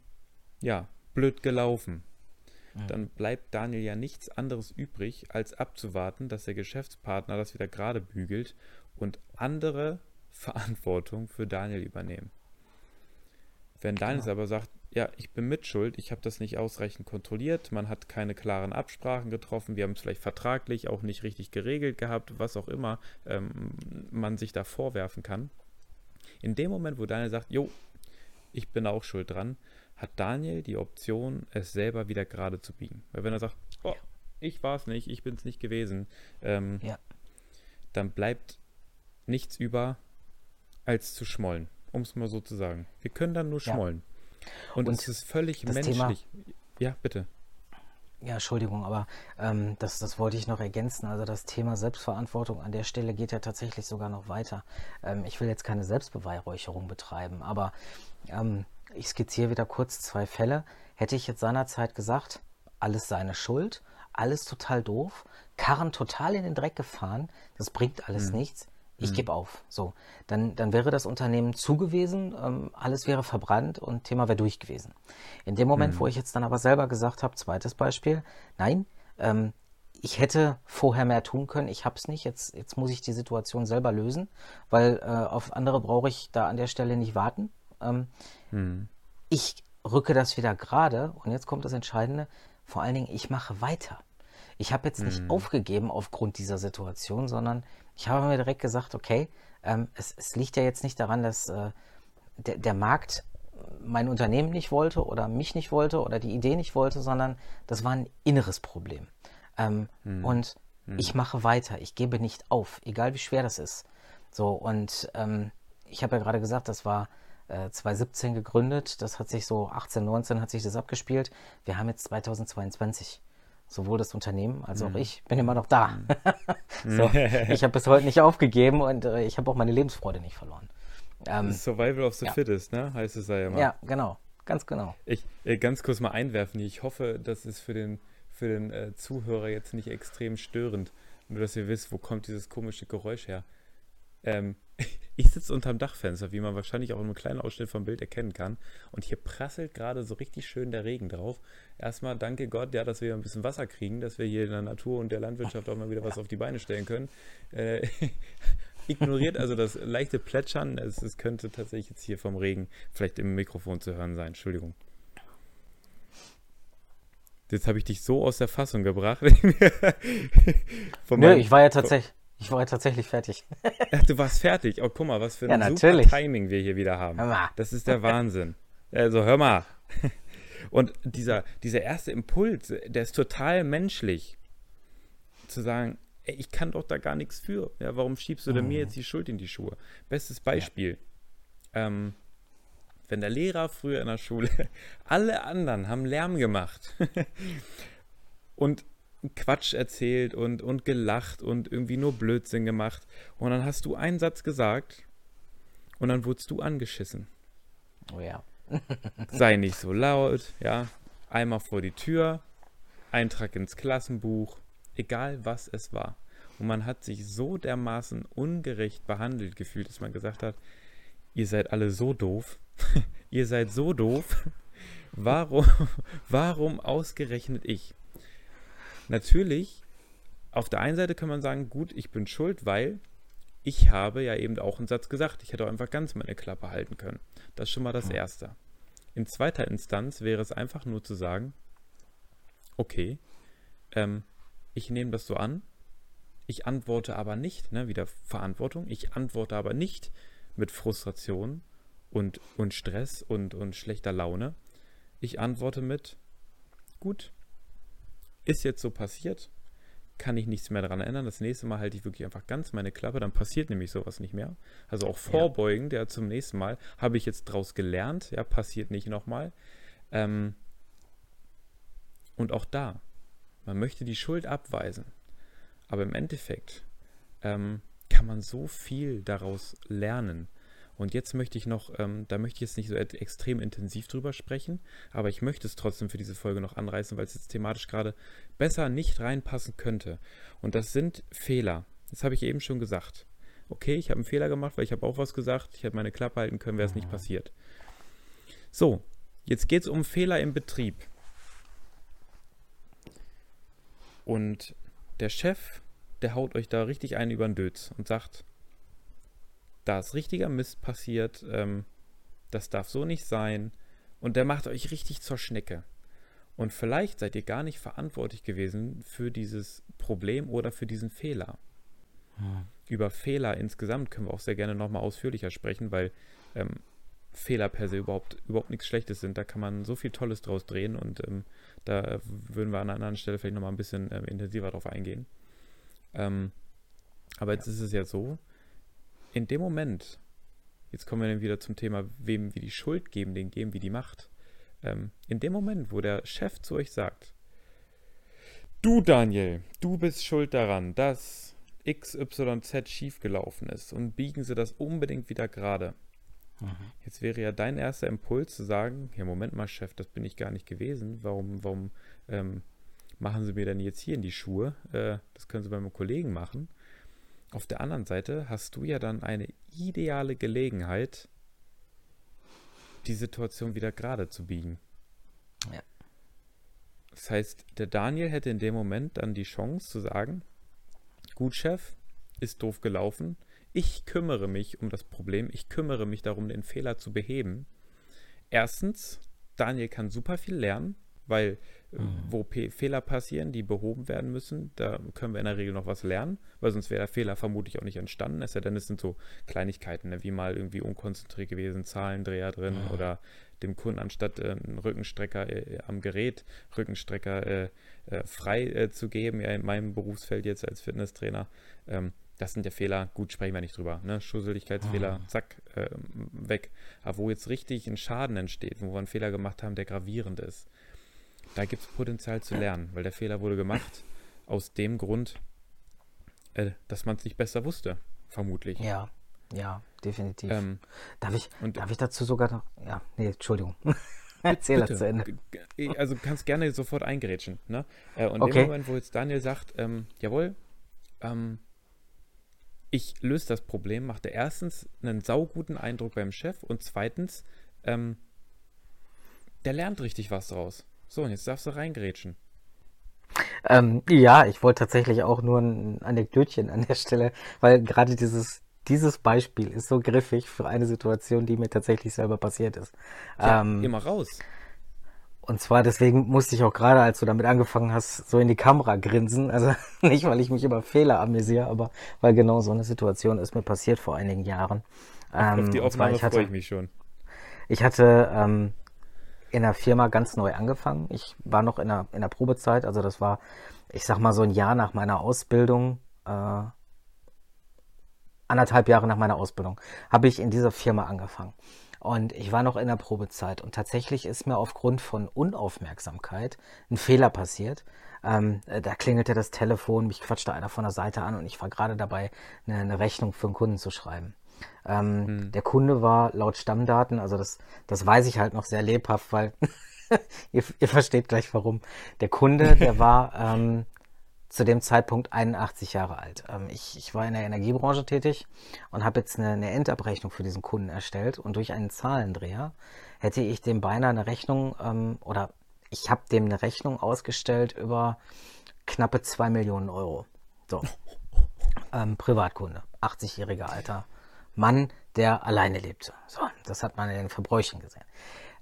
ja, blöd gelaufen, mhm. dann bleibt Daniel ja nichts anderes übrig, als abzuwarten, dass der Geschäftspartner das wieder gerade bügelt und andere Verantwortung für Daniel übernehmen. Wenn Daniel genau. aber sagt, ja, ich bin mitschuld, ich habe das nicht ausreichend kontrolliert, man hat keine klaren Absprachen getroffen, wir haben es vielleicht vertraglich auch nicht richtig geregelt gehabt, was auch immer ähm, man sich da vorwerfen kann. In dem Moment, wo Daniel sagt, jo, ich bin auch schuld dran, hat Daniel die Option, es selber wieder gerade zu biegen. Weil wenn er sagt, oh, ich war es nicht, ich bin es nicht gewesen, ähm, ja. dann bleibt nichts über, als zu schmollen, um es mal so zu sagen. Wir können dann nur schmollen. Und, Und es ist völlig menschlich. Thema, ja, bitte. Ja, Entschuldigung, aber ähm, das, das wollte ich noch ergänzen. Also das Thema Selbstverantwortung an der Stelle geht ja tatsächlich sogar noch weiter. Ähm, ich will jetzt keine Selbstbeweihräucherung betreiben, aber ähm, ich skizziere wieder kurz zwei Fälle. Hätte ich jetzt seinerzeit gesagt, alles seine Schuld, alles total doof, Karren total in den Dreck gefahren, das bringt alles mhm. nichts, ich mhm. gebe auf. So, dann, dann wäre das Unternehmen zugewiesen, ähm, alles wäre verbrannt und Thema wäre durch gewesen. In dem Moment, mhm. wo ich jetzt dann aber selber gesagt habe, zweites Beispiel, nein, ähm, ich hätte vorher mehr tun können, ich habe es nicht, jetzt, jetzt muss ich die Situation selber lösen, weil äh, auf andere brauche ich da an der Stelle nicht warten. Ähm, mhm. Ich rücke das wieder gerade und jetzt kommt das Entscheidende, vor allen Dingen, ich mache weiter. Ich habe jetzt nicht mhm. aufgegeben aufgrund dieser Situation, sondern ich habe mir direkt gesagt, okay, ähm, es, es, liegt ja jetzt nicht daran, dass äh, der, der, Markt mein Unternehmen nicht wollte oder mich nicht wollte oder die Idee nicht wollte, sondern das war ein inneres Problem. Ähm, hm. Und hm. ich mache weiter, ich gebe nicht auf, egal wie schwer das ist. So, und ähm, ich habe ja gerade gesagt, das war äh, 2017 gegründet, das hat sich so 18, 19 hat sich das abgespielt. Wir haben jetzt 2022 sowohl das Unternehmen als auch mhm. ich bin immer noch da. Mhm. so, ich habe bis heute nicht aufgegeben und äh, ich habe auch meine Lebensfreude nicht verloren. Ähm, Survival of the ja. Fittest, ne? Heißt es ja immer. Ja, genau. Ganz genau. Ich äh, ganz kurz mal einwerfen. Ich hoffe, das ist für den, für den äh, Zuhörer jetzt nicht extrem störend. Nur, dass ihr wisst, wo kommt dieses komische Geräusch her. Ähm, ich sitze unterm Dachfenster, wie man wahrscheinlich auch in einem kleinen Ausschnitt vom Bild erkennen kann. Und hier prasselt gerade so richtig schön der Regen drauf. Erstmal danke Gott, ja, dass wir ein bisschen Wasser kriegen, dass wir hier in der Natur und der Landwirtschaft auch mal wieder was auf die Beine stellen können. Äh, ignoriert also das leichte Plätschern. Es, es könnte tatsächlich jetzt hier vom Regen vielleicht im Mikrofon zu hören sein. Entschuldigung. Jetzt habe ich dich so aus der Fassung gebracht. Nö, ich war ja tatsächlich. Ich war tatsächlich fertig. Ach, du warst fertig. Oh, guck mal, was für ein ja, super Timing wir hier wieder haben. Das ist der Wahnsinn. Also hör mal. Und dieser, dieser erste Impuls, der ist total menschlich. Zu sagen, ey, ich kann doch da gar nichts für. Ja, warum schiebst du denn mir mhm. jetzt die Schuld in die Schuhe? Bestes Beispiel. Ja. Ähm, wenn der Lehrer früher in der Schule, alle anderen haben Lärm gemacht. und Quatsch erzählt und, und gelacht und irgendwie nur Blödsinn gemacht. Und dann hast du einen Satz gesagt und dann wurdest du angeschissen. Oh ja. Sei nicht so laut, ja. Einmal vor die Tür, Eintrag ins Klassenbuch, egal was es war. Und man hat sich so dermaßen ungerecht behandelt gefühlt, dass man gesagt hat, ihr seid alle so doof, ihr seid so doof, warum, warum ausgerechnet ich? Natürlich, auf der einen Seite kann man sagen, gut, ich bin schuld, weil ich habe ja eben auch einen Satz gesagt. Ich hätte auch einfach ganz meine Klappe halten können. Das ist schon mal das Erste. In zweiter Instanz wäre es einfach nur zu sagen, okay, ähm, ich nehme das so an, ich antworte aber nicht, ne, wieder Verantwortung, ich antworte aber nicht mit Frustration und, und Stress und, und schlechter Laune. Ich antworte mit, gut, ist jetzt so passiert, kann ich nichts mehr daran ändern. Das nächste Mal halte ich wirklich einfach ganz meine Klappe, dann passiert nämlich sowas nicht mehr. Also auch vorbeugend, ja, zum nächsten Mal habe ich jetzt draus gelernt, ja, passiert nicht nochmal. Ähm, und auch da, man möchte die Schuld abweisen. Aber im Endeffekt ähm, kann man so viel daraus lernen. Und jetzt möchte ich noch, ähm, da möchte ich jetzt nicht so extrem intensiv drüber sprechen, aber ich möchte es trotzdem für diese Folge noch anreißen, weil es jetzt thematisch gerade besser nicht reinpassen könnte. Und das sind Fehler. Das habe ich eben schon gesagt. Okay, ich habe einen Fehler gemacht, weil ich habe auch was gesagt. Ich hätte meine Klappe halten können, wäre es nicht passiert. So, jetzt geht es um Fehler im Betrieb. Und der Chef, der haut euch da richtig einen über den Dötz und sagt, da ist richtiger Mist passiert, ähm, das darf so nicht sein. Und der macht euch richtig zur Schnecke. Und vielleicht seid ihr gar nicht verantwortlich gewesen für dieses Problem oder für diesen Fehler. Hm. Über Fehler insgesamt können wir auch sehr gerne nochmal ausführlicher sprechen, weil ähm, Fehler per se überhaupt, überhaupt nichts Schlechtes sind. Da kann man so viel Tolles draus drehen und ähm, da würden wir an einer anderen Stelle vielleicht nochmal ein bisschen ähm, intensiver drauf eingehen. Ähm, aber jetzt ja. ist es ja so, in dem Moment, jetzt kommen wir dann wieder zum Thema, wem wir die Schuld geben, den geben wir die Macht. Ähm, in dem Moment, wo der Chef zu euch sagt, du Daniel, du bist schuld daran, dass XYZ schiefgelaufen ist und biegen Sie das unbedingt wieder gerade. Mhm. Jetzt wäre ja dein erster Impuls zu sagen, ja Moment mal Chef, das bin ich gar nicht gewesen. Warum, warum ähm, machen Sie mir denn jetzt hier in die Schuhe? Äh, das können Sie bei meinem Kollegen machen. Auf der anderen Seite hast du ja dann eine ideale Gelegenheit, die Situation wieder gerade zu biegen. Ja. Das heißt, der Daniel hätte in dem Moment dann die Chance zu sagen, gut Chef, ist doof gelaufen, ich kümmere mich um das Problem, ich kümmere mich darum, den Fehler zu beheben. Erstens, Daniel kann super viel lernen, weil mhm. wo P Fehler passieren, die behoben werden müssen, da können wir in der Regel noch was lernen, weil sonst wäre der Fehler vermutlich auch nicht entstanden. Es sei denn, es sind so Kleinigkeiten, ne, wie mal irgendwie unkonzentriert gewesen, Zahlendreher drin mhm. oder dem Kunden anstatt äh, einen Rückenstrecker äh, am Gerät, Rückenstrecker äh, äh frei äh, zu geben, ja in meinem Berufsfeld jetzt als Fitnesstrainer. Ähm, das sind ja Fehler, gut, sprechen wir nicht drüber. Ne? Schusseligkeitsfehler, mhm. zack, äh, weg. Aber wo jetzt richtig ein Schaden entsteht, wo wir einen Fehler gemacht haben, der gravierend ist, da gibt es Potenzial zu lernen, weil der Fehler wurde gemacht aus dem Grund, äh, dass man es nicht besser wusste, vermutlich. Ja, ja, definitiv. Ähm, darf, ich, und, darf ich dazu sogar noch. Ja, nee, Entschuldigung. Erzähl das zu Ende. Also kannst gerne sofort eingerätschen. Ne? Äh, und okay. dem Moment, wo jetzt Daniel sagt, ähm, jawohl, ähm, ich löse das Problem, macht er erstens einen sauguten Eindruck beim Chef und zweitens, ähm, der lernt richtig was draus. So, und jetzt darfst du reingrätschen. Ähm, ja, ich wollte tatsächlich auch nur ein Anekdötchen an der Stelle, weil gerade dieses, dieses Beispiel ist so griffig für eine Situation, die mir tatsächlich selber passiert ist. Ja, ähm, immer raus. Und zwar deswegen musste ich auch gerade, als du damit angefangen hast, so in die Kamera grinsen. Also nicht, weil ich mich über Fehler amüsiere, aber weil genau so eine Situation ist mir passiert vor einigen Jahren. Ähm, Auf die Aufnahme freue ich mich schon. Ich hatte ähm, in der Firma ganz neu angefangen. Ich war noch in der, in der Probezeit, also das war, ich sag mal, so ein Jahr nach meiner Ausbildung, äh, anderthalb Jahre nach meiner Ausbildung, habe ich in dieser Firma angefangen. Und ich war noch in der Probezeit und tatsächlich ist mir aufgrund von Unaufmerksamkeit ein Fehler passiert. Ähm, da klingelte das Telefon, mich quatschte einer von der Seite an und ich war gerade dabei, eine, eine Rechnung für einen Kunden zu schreiben. Ähm, hm. Der Kunde war laut Stammdaten, also das, das weiß ich halt noch sehr lebhaft, weil ihr, ihr versteht gleich warum. Der Kunde, der war ähm, zu dem Zeitpunkt 81 Jahre alt. Ähm, ich, ich war in der Energiebranche tätig und habe jetzt eine, eine Endabrechnung für diesen Kunden erstellt und durch einen Zahlendreher hätte ich dem beinahe eine Rechnung ähm, oder ich habe dem eine Rechnung ausgestellt über knappe 2 Millionen Euro. So. Ähm, Privatkunde, 80-jähriger Alter Mann, der alleine lebte. So, das hat man in den Verbräuchen gesehen.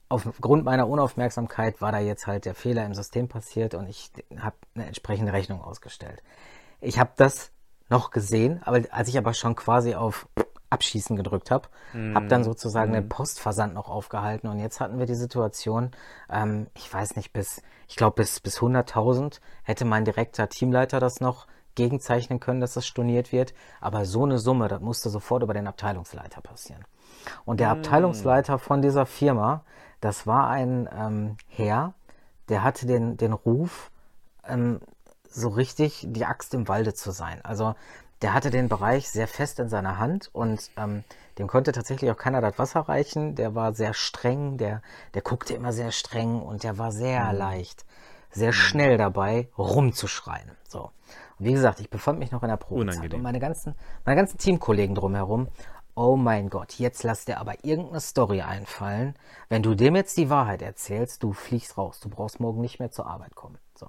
Aufgrund meiner Unaufmerksamkeit war da jetzt halt der Fehler im System passiert und ich habe eine entsprechende Rechnung ausgestellt. Ich habe das noch gesehen, aber als ich aber schon quasi auf Abschießen gedrückt habe. Mm. Habe dann sozusagen mm. den Postversand noch aufgehalten und jetzt hatten wir die Situation, ähm, ich weiß nicht, bis, ich glaube bis, bis 100.000 hätte mein direkter Teamleiter das noch gegenzeichnen können, dass das storniert wird. Aber so eine Summe, das musste sofort über den Abteilungsleiter passieren. Und der mm. Abteilungsleiter von dieser Firma, das war ein ähm, Herr, der hatte den, den Ruf, ähm, so richtig die Axt im Walde zu sein. Also der hatte den Bereich sehr fest in seiner Hand und ähm, dem konnte tatsächlich auch keiner das Wasser reichen. Der war sehr streng, der, der guckte immer sehr streng und der war sehr mhm. leicht, sehr mhm. schnell dabei, rumzuschreien. So. Wie gesagt, ich befand mich noch in der Probezeit und meine ganzen, meine ganzen Teamkollegen drumherum. Oh mein Gott, jetzt lass dir aber irgendeine Story einfallen. Wenn du dem jetzt die Wahrheit erzählst, du fliegst raus. Du brauchst morgen nicht mehr zur Arbeit kommen. So.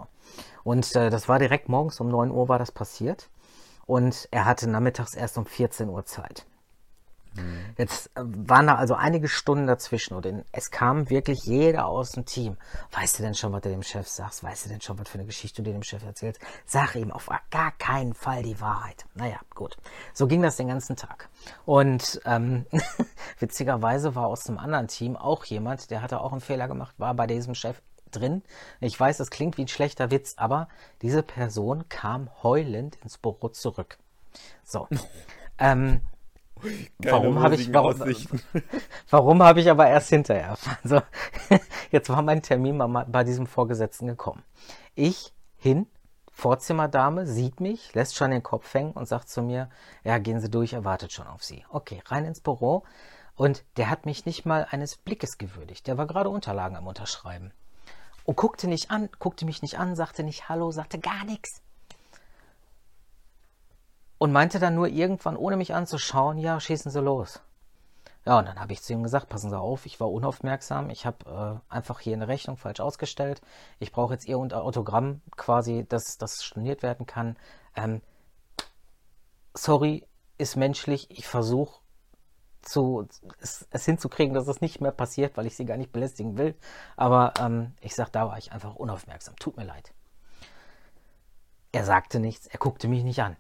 Und äh, das war direkt morgens um 9 Uhr war das passiert und er hatte nachmittags erst um 14 Uhr Zeit. Mhm. Jetzt äh, waren da also einige Stunden dazwischen und es kam wirklich jeder aus dem Team. Weißt du denn schon, was du dem Chef sagst? Weißt du denn schon, was für eine Geschichte du dem Chef erzählst? Sag ihm auf gar keinen Fall die Wahrheit. Naja, gut. So ging das den ganzen Tag. Und ähm, witzigerweise war aus dem anderen Team auch jemand, der hatte auch einen Fehler gemacht, war bei diesem Chef drin. Ich weiß, das klingt wie ein schlechter Witz, aber diese Person kam heulend ins Büro zurück. So. ähm, warum habe ich warum, warum habe ich aber erst hinterher Also jetzt war mein Termin mal bei diesem Vorgesetzten gekommen. Ich hin, Vorzimmerdame sieht mich, lässt schon den Kopf hängen und sagt zu mir, ja, gehen Sie durch, er wartet schon auf Sie. Okay, rein ins Büro. Und der hat mich nicht mal eines Blickes gewürdigt. Der war gerade Unterlagen am Unterschreiben und guckte nicht an, guckte mich nicht an, sagte nicht Hallo, sagte gar nichts. Und meinte dann nur irgendwann, ohne mich anzuschauen, ja, schießen Sie los. Ja, und dann habe ich zu ihm gesagt, passen Sie auf, ich war unaufmerksam, ich habe äh, einfach hier eine Rechnung falsch ausgestellt. Ich brauche jetzt Ihr Autogramm quasi, dass das storniert werden kann. Ähm, sorry, ist menschlich, ich versuche zu, es, es, hinzukriegen, dass es nicht mehr passiert, weil ich sie gar nicht belästigen will. Aber ähm, ich sag, da war ich einfach unaufmerksam. Tut mir leid. Er sagte nichts, er guckte mich nicht an.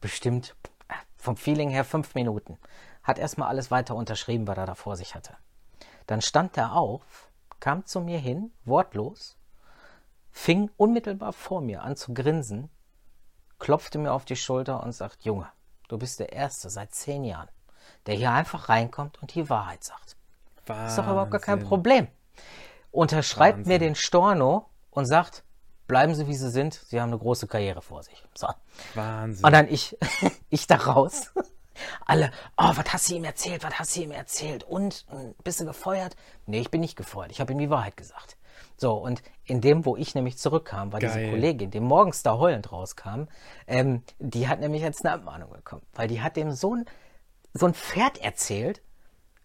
Bestimmt äh, vom Feeling her fünf Minuten. Hat erstmal alles weiter unterschrieben, was er da vor sich hatte. Dann stand er auf, kam zu mir hin, wortlos, fing unmittelbar vor mir an zu grinsen, klopfte mir auf die Schulter und sagt, Junge, du bist der Erste seit zehn Jahren, der hier einfach reinkommt und die Wahrheit sagt. Wahnsinn. Ist doch überhaupt gar kein Problem. Unterschreibt Wahnsinn. mir den Storno und sagt, bleiben Sie wie Sie sind, Sie haben eine große Karriere vor sich. So. Wahnsinn. Und dann ich, ich da raus. Alle, oh, was hast du ihm erzählt? Was hast du ihm erzählt? Und, bist du gefeuert? Nee, ich bin nicht gefeuert. Ich habe ihm die Wahrheit gesagt. So, und in dem, wo ich nämlich zurückkam, war Geil. diese Kollegin, die morgens da heulend rauskam, ähm, die hat nämlich jetzt eine Abmahnung bekommen, weil die hat dem so ein so ein Pferd erzählt.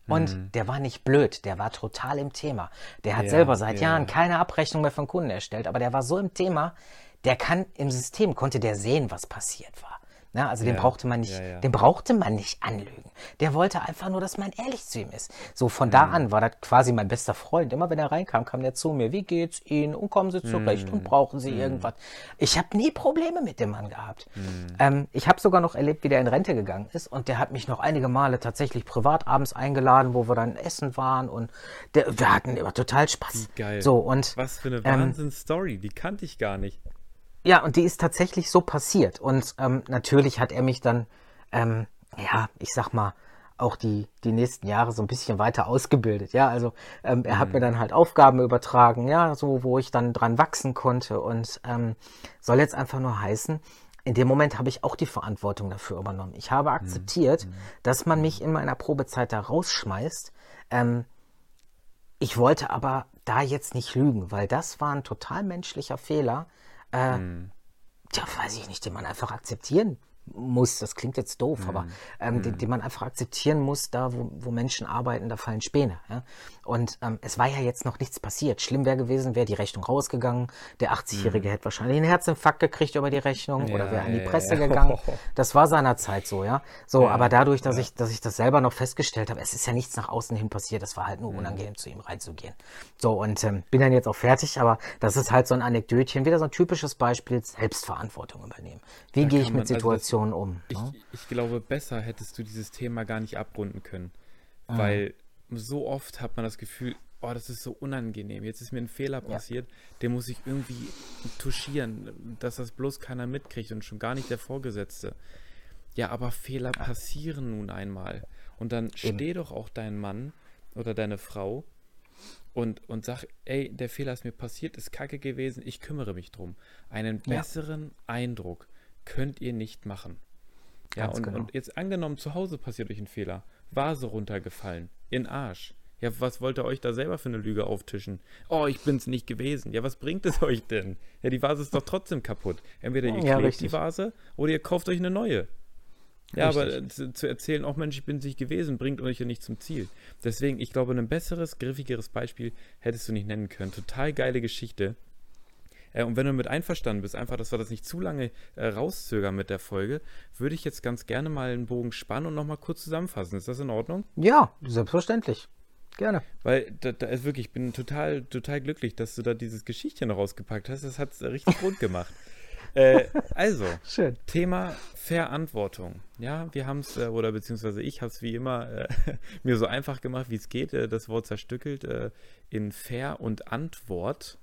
Und mhm. der war nicht blöd, der war total im Thema. Der hat ja, selber seit ja. Jahren keine Abrechnung mehr von Kunden erstellt, aber der war so im Thema, der kann im System, konnte der sehen, was passiert war. Na, also ja, den brauchte man nicht, ja, ja. den brauchte man nicht anlügen. Der wollte einfach nur, dass man ehrlich zu ihm ist. So von da mhm. an war das quasi mein bester Freund. Immer wenn er reinkam, kam der zu mir. Wie geht's Ihnen? Und kommen Sie zurecht? Mhm. Und brauchen Sie mhm. irgendwas? Ich habe nie Probleme mit dem Mann gehabt. Mhm. Ähm, ich habe sogar noch erlebt, wie der in Rente gegangen ist. Und der hat mich noch einige Male tatsächlich privat abends eingeladen, wo wir dann essen waren. Und der, wir hatten immer total Spaß. Geil. So und was für eine ähm, Wahnsinnsstory. Die kannte ich gar nicht. Ja, und die ist tatsächlich so passiert. Und ähm, natürlich hat er mich dann, ähm, ja, ich sag mal, auch die, die nächsten Jahre so ein bisschen weiter ausgebildet. Ja, also ähm, er mhm. hat mir dann halt Aufgaben übertragen, ja, so, wo ich dann dran wachsen konnte. Und ähm, soll jetzt einfach nur heißen, in dem Moment habe ich auch die Verantwortung dafür übernommen. Ich habe akzeptiert, mhm. dass man mich in meiner Probezeit da rausschmeißt. Ähm, ich wollte aber da jetzt nicht lügen, weil das war ein total menschlicher Fehler, äh, hm. Ja, weiß ich nicht, den man einfach akzeptieren muss. Das klingt jetzt doof, hm. aber ähm, hm. den, den, man einfach akzeptieren muss, da wo, wo Menschen arbeiten, da fallen Späne. Ja? Und ähm, es war ja jetzt noch nichts passiert. Schlimm wäre gewesen, wäre die Rechnung rausgegangen. Der 80-Jährige mhm. hätte wahrscheinlich einen Herzinfarkt gekriegt über die Rechnung ja, oder wäre an die Presse ja, gegangen. Das war seinerzeit so, ja. So, aber dadurch, dass ich, dass ich das selber noch festgestellt habe, es ist ja nichts nach außen hin passiert. Es war halt nur mhm. unangenehm, zu ihm reinzugehen. So, und ähm, bin dann jetzt auch fertig, aber das ist halt so ein Anekdötchen, wieder so ein typisches Beispiel, Selbstverantwortung übernehmen. Wie gehe ich mit also Situationen also, um? Ich, ne? ich glaube, besser hättest du dieses Thema gar nicht abrunden können. Mhm. Weil so oft hat man das Gefühl, oh, das ist so unangenehm. Jetzt ist mir ein Fehler passiert, ja. den muss ich irgendwie touchieren, dass das bloß keiner mitkriegt und schon gar nicht der Vorgesetzte. Ja, aber Fehler passieren nun einmal. Und dann Eben. steh doch auch dein Mann oder deine Frau und, und sag, ey, der Fehler ist mir passiert, ist kacke gewesen, ich kümmere mich drum. Einen besseren ja. Eindruck könnt ihr nicht machen. Ja, und, genau. und jetzt angenommen, zu Hause passiert euch ein Fehler. Vase runtergefallen. In Arsch. Ja, was wollt ihr euch da selber für eine Lüge auftischen? Oh, ich bin's nicht gewesen. Ja, was bringt es euch denn? Ja, die Vase ist doch trotzdem kaputt. Entweder ihr ja, klebt die Vase oder ihr kauft euch eine neue. Ja, richtig. aber zu, zu, erzählen, auch oh Mensch, ich bin es nicht gewesen, bringt euch ja nicht zum Ziel. Deswegen, ich glaube, ein besseres, griffigeres Beispiel hättest du nicht nennen können. Total geile Geschichte. Äh, und wenn du mit einverstanden bist, einfach, dass wir das nicht zu lange äh, rauszögern mit der Folge, würde ich jetzt ganz gerne mal einen Bogen spannen und nochmal kurz zusammenfassen. Ist das in Ordnung? Ja, selbstverständlich. Gerne. Weil da, da ist wirklich, ich bin total, total glücklich, dass du da dieses Geschichtchen rausgepackt hast. Das hat es richtig rund gemacht. äh, also, Schön. Thema Verantwortung. Ja, wir haben es, äh, oder beziehungsweise ich habe es wie immer äh, mir so einfach gemacht, wie es geht, äh, das Wort zerstückelt äh, in Fair und Antwort.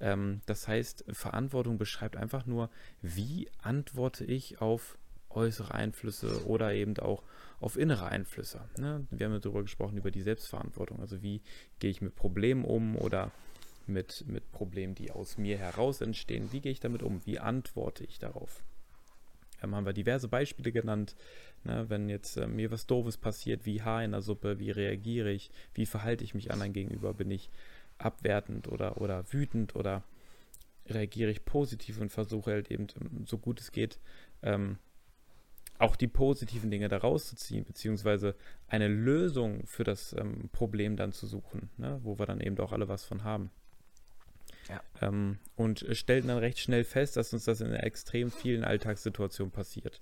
Ähm, das heißt, Verantwortung beschreibt einfach nur, wie antworte ich auf äußere Einflüsse oder eben auch auf innere Einflüsse. Ne? Wir haben ja darüber gesprochen, über die Selbstverantwortung. Also wie gehe ich mit Problemen um oder mit, mit Problemen, die aus mir heraus entstehen. Wie gehe ich damit um? Wie antworte ich darauf? Ähm, haben wir diverse Beispiele genannt. Ne? Wenn jetzt äh, mir was Doofes passiert, wie Haar in der Suppe, wie reagiere ich, wie verhalte ich mich anderen gegenüber? Bin ich abwertend oder, oder wütend oder reagiere ich positiv und versuche halt eben so gut es geht, ähm, auch die positiven Dinge da rauszuziehen, beziehungsweise eine Lösung für das ähm, Problem dann zu suchen, ne, wo wir dann eben auch alle was von haben. Ja. Ähm, und stellten dann recht schnell fest, dass uns das in extrem vielen Alltagssituationen passiert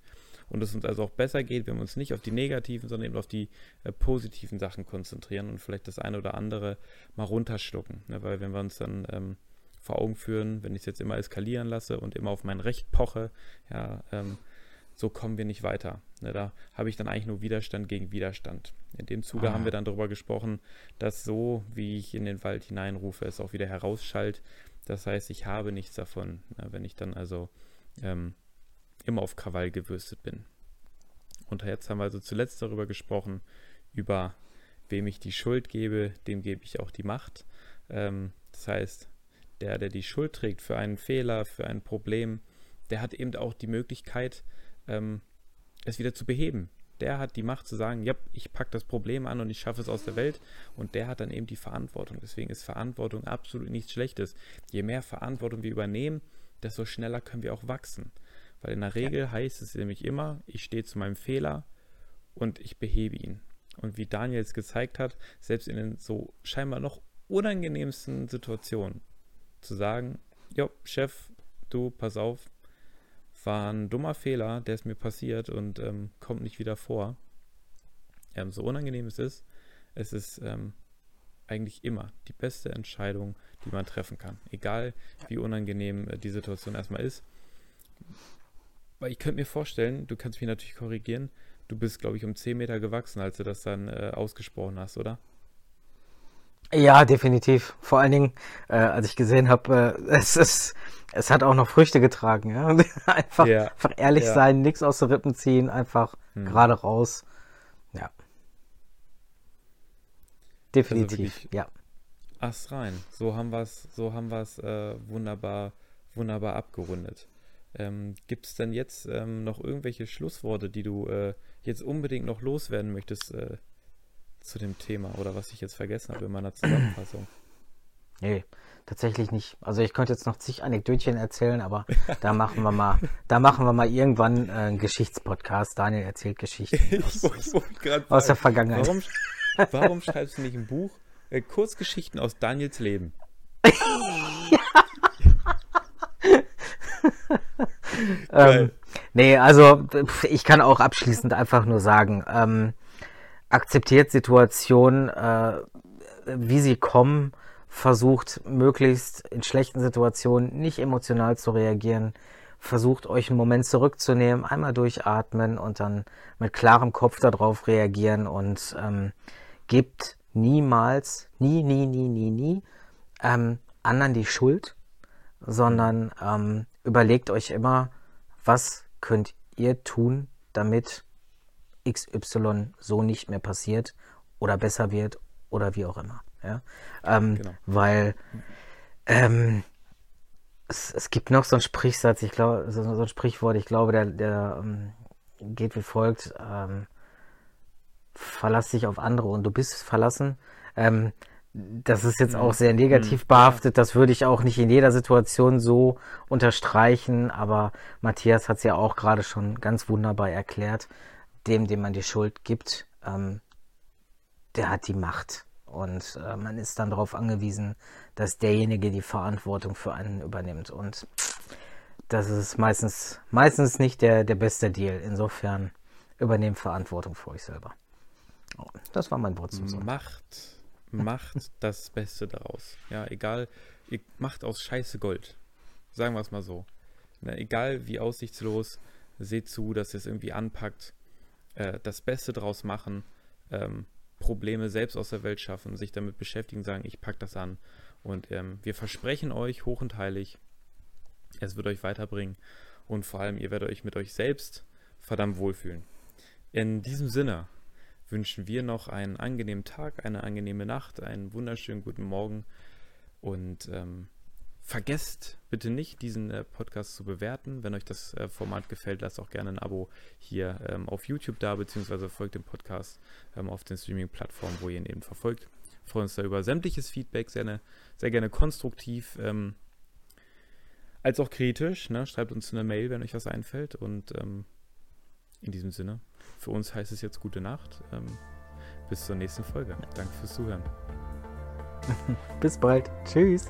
und es uns also auch besser geht, wenn wir uns nicht auf die negativen, sondern eben auf die äh, positiven Sachen konzentrieren und vielleicht das eine oder andere mal runterschlucken. Ne? Weil wenn wir uns dann ähm, vor Augen führen, wenn ich es jetzt immer eskalieren lasse und immer auf mein Recht poche, ja, ähm, so kommen wir nicht weiter. Ne? Da habe ich dann eigentlich nur Widerstand gegen Widerstand. In dem Zuge ah. haben wir dann darüber gesprochen, dass so, wie ich in den Wald hineinrufe, es auch wieder herausschallt. Das heißt, ich habe nichts davon, ne? wenn ich dann also ähm, immer auf Krawall gewürstet bin. Und jetzt haben wir also zuletzt darüber gesprochen, über wem ich die Schuld gebe, dem gebe ich auch die Macht. Ähm, das heißt, der, der die Schuld trägt für einen Fehler, für ein Problem, der hat eben auch die Möglichkeit, ähm, es wieder zu beheben. Der hat die Macht zu sagen, ja, ich packe das Problem an und ich schaffe es aus der Welt. Und der hat dann eben die Verantwortung. Deswegen ist Verantwortung absolut nichts Schlechtes. Je mehr Verantwortung wir übernehmen, desto schneller können wir auch wachsen. Weil in der Regel ja. heißt es nämlich immer, ich stehe zu meinem Fehler und ich behebe ihn. Und wie Daniel es gezeigt hat, selbst in den so scheinbar noch unangenehmsten Situationen zu sagen, jo, Chef, du, pass auf, war ein dummer Fehler, der ist mir passiert und ähm, kommt nicht wieder vor. Ähm, so unangenehm es ist, es ist ähm, eigentlich immer die beste Entscheidung, die man treffen kann. Egal wie unangenehm äh, die Situation erstmal ist. Weil ich könnte mir vorstellen, du kannst mich natürlich korrigieren, du bist, glaube ich, um 10 Meter gewachsen, als du das dann äh, ausgesprochen hast, oder? Ja, definitiv. Vor allen Dingen, äh, als ich gesehen habe, äh, es ist, es hat auch noch Früchte getragen. Ja? einfach, ja. einfach ehrlich ja. sein, nichts aus den Rippen ziehen, einfach hm. gerade raus. Ja. Definitiv, also ja. Ast rein. So haben wir es, so haben wir es äh, wunderbar, wunderbar abgerundet. Ähm, Gibt es denn jetzt ähm, noch irgendwelche Schlussworte, die du äh, jetzt unbedingt noch loswerden möchtest äh, zu dem Thema oder was ich jetzt vergessen habe in meiner Zusammenfassung? Nee, tatsächlich nicht. Also ich könnte jetzt noch zig Anekdötchen erzählen, aber da machen wir mal, da machen wir mal irgendwann äh, einen Geschichtspodcast. Daniel erzählt Geschichten aus, aus, aus der Vergangenheit. Warum, warum schreibst du nicht ein Buch Äh, Kurzgeschichten aus Daniels Leben. ähm, nee, also ich kann auch abschließend einfach nur sagen, ähm, akzeptiert Situationen, äh, wie sie kommen, versucht möglichst in schlechten Situationen nicht emotional zu reagieren, versucht euch einen Moment zurückzunehmen, einmal durchatmen und dann mit klarem Kopf darauf reagieren und ähm, gebt niemals, nie, nie, nie, nie, nie ähm, anderen die Schuld, sondern ähm, überlegt euch immer, was könnt ihr tun, damit XY so nicht mehr passiert oder besser wird oder wie auch immer. Ja? Ähm, genau. Weil ähm, es, es, gibt noch so ein Sprichsatz, ich glaube, so, so, ein Sprichwort, ich glaube, der, der ähm, geht wie folgt: ähm, Verlass dich auf andere und du bist verlassen. Das ist jetzt auch sehr negativ mhm. behaftet. Das würde ich auch nicht in jeder Situation so unterstreichen. Aber Matthias hat es ja auch gerade schon ganz wunderbar erklärt. Dem, dem man die Schuld gibt, ähm, der hat die Macht. Und äh, man ist dann darauf angewiesen, dass derjenige die Verantwortung für einen übernimmt. Und das ist meistens, meistens nicht der, der beste Deal. Insofern übernehmt Verantwortung für euch selber. Das war mein Wort zum. Macht macht das Beste daraus. Ja, egal, ihr macht aus Scheiße Gold. Sagen wir es mal so. Na, egal wie aussichtslos, seht zu, dass ihr es irgendwie anpackt, äh, das Beste daraus machen, ähm, Probleme selbst aus der Welt schaffen, sich damit beschäftigen, sagen, ich pack das an. Und ähm, wir versprechen euch hoch und heilig, es wird euch weiterbringen und vor allem ihr werdet euch mit euch selbst verdammt wohlfühlen. In diesem Sinne wünschen wir noch einen angenehmen Tag, eine angenehme Nacht, einen wunderschönen guten Morgen und ähm, vergesst bitte nicht, diesen äh, Podcast zu bewerten. Wenn euch das äh, Format gefällt, lasst auch gerne ein Abo hier ähm, auf YouTube da, beziehungsweise folgt dem Podcast ähm, auf den Streaming-Plattformen, wo ihr ihn eben verfolgt. Wir freuen uns da über sämtliches Feedback, sehr, ne, sehr gerne konstruktiv, ähm, als auch kritisch. Ne? Schreibt uns eine Mail, wenn euch was einfällt. Und ähm, in diesem Sinne, für uns heißt es jetzt gute Nacht. Ähm, bis zur nächsten Folge. Danke fürs Zuhören. Bis bald. Tschüss.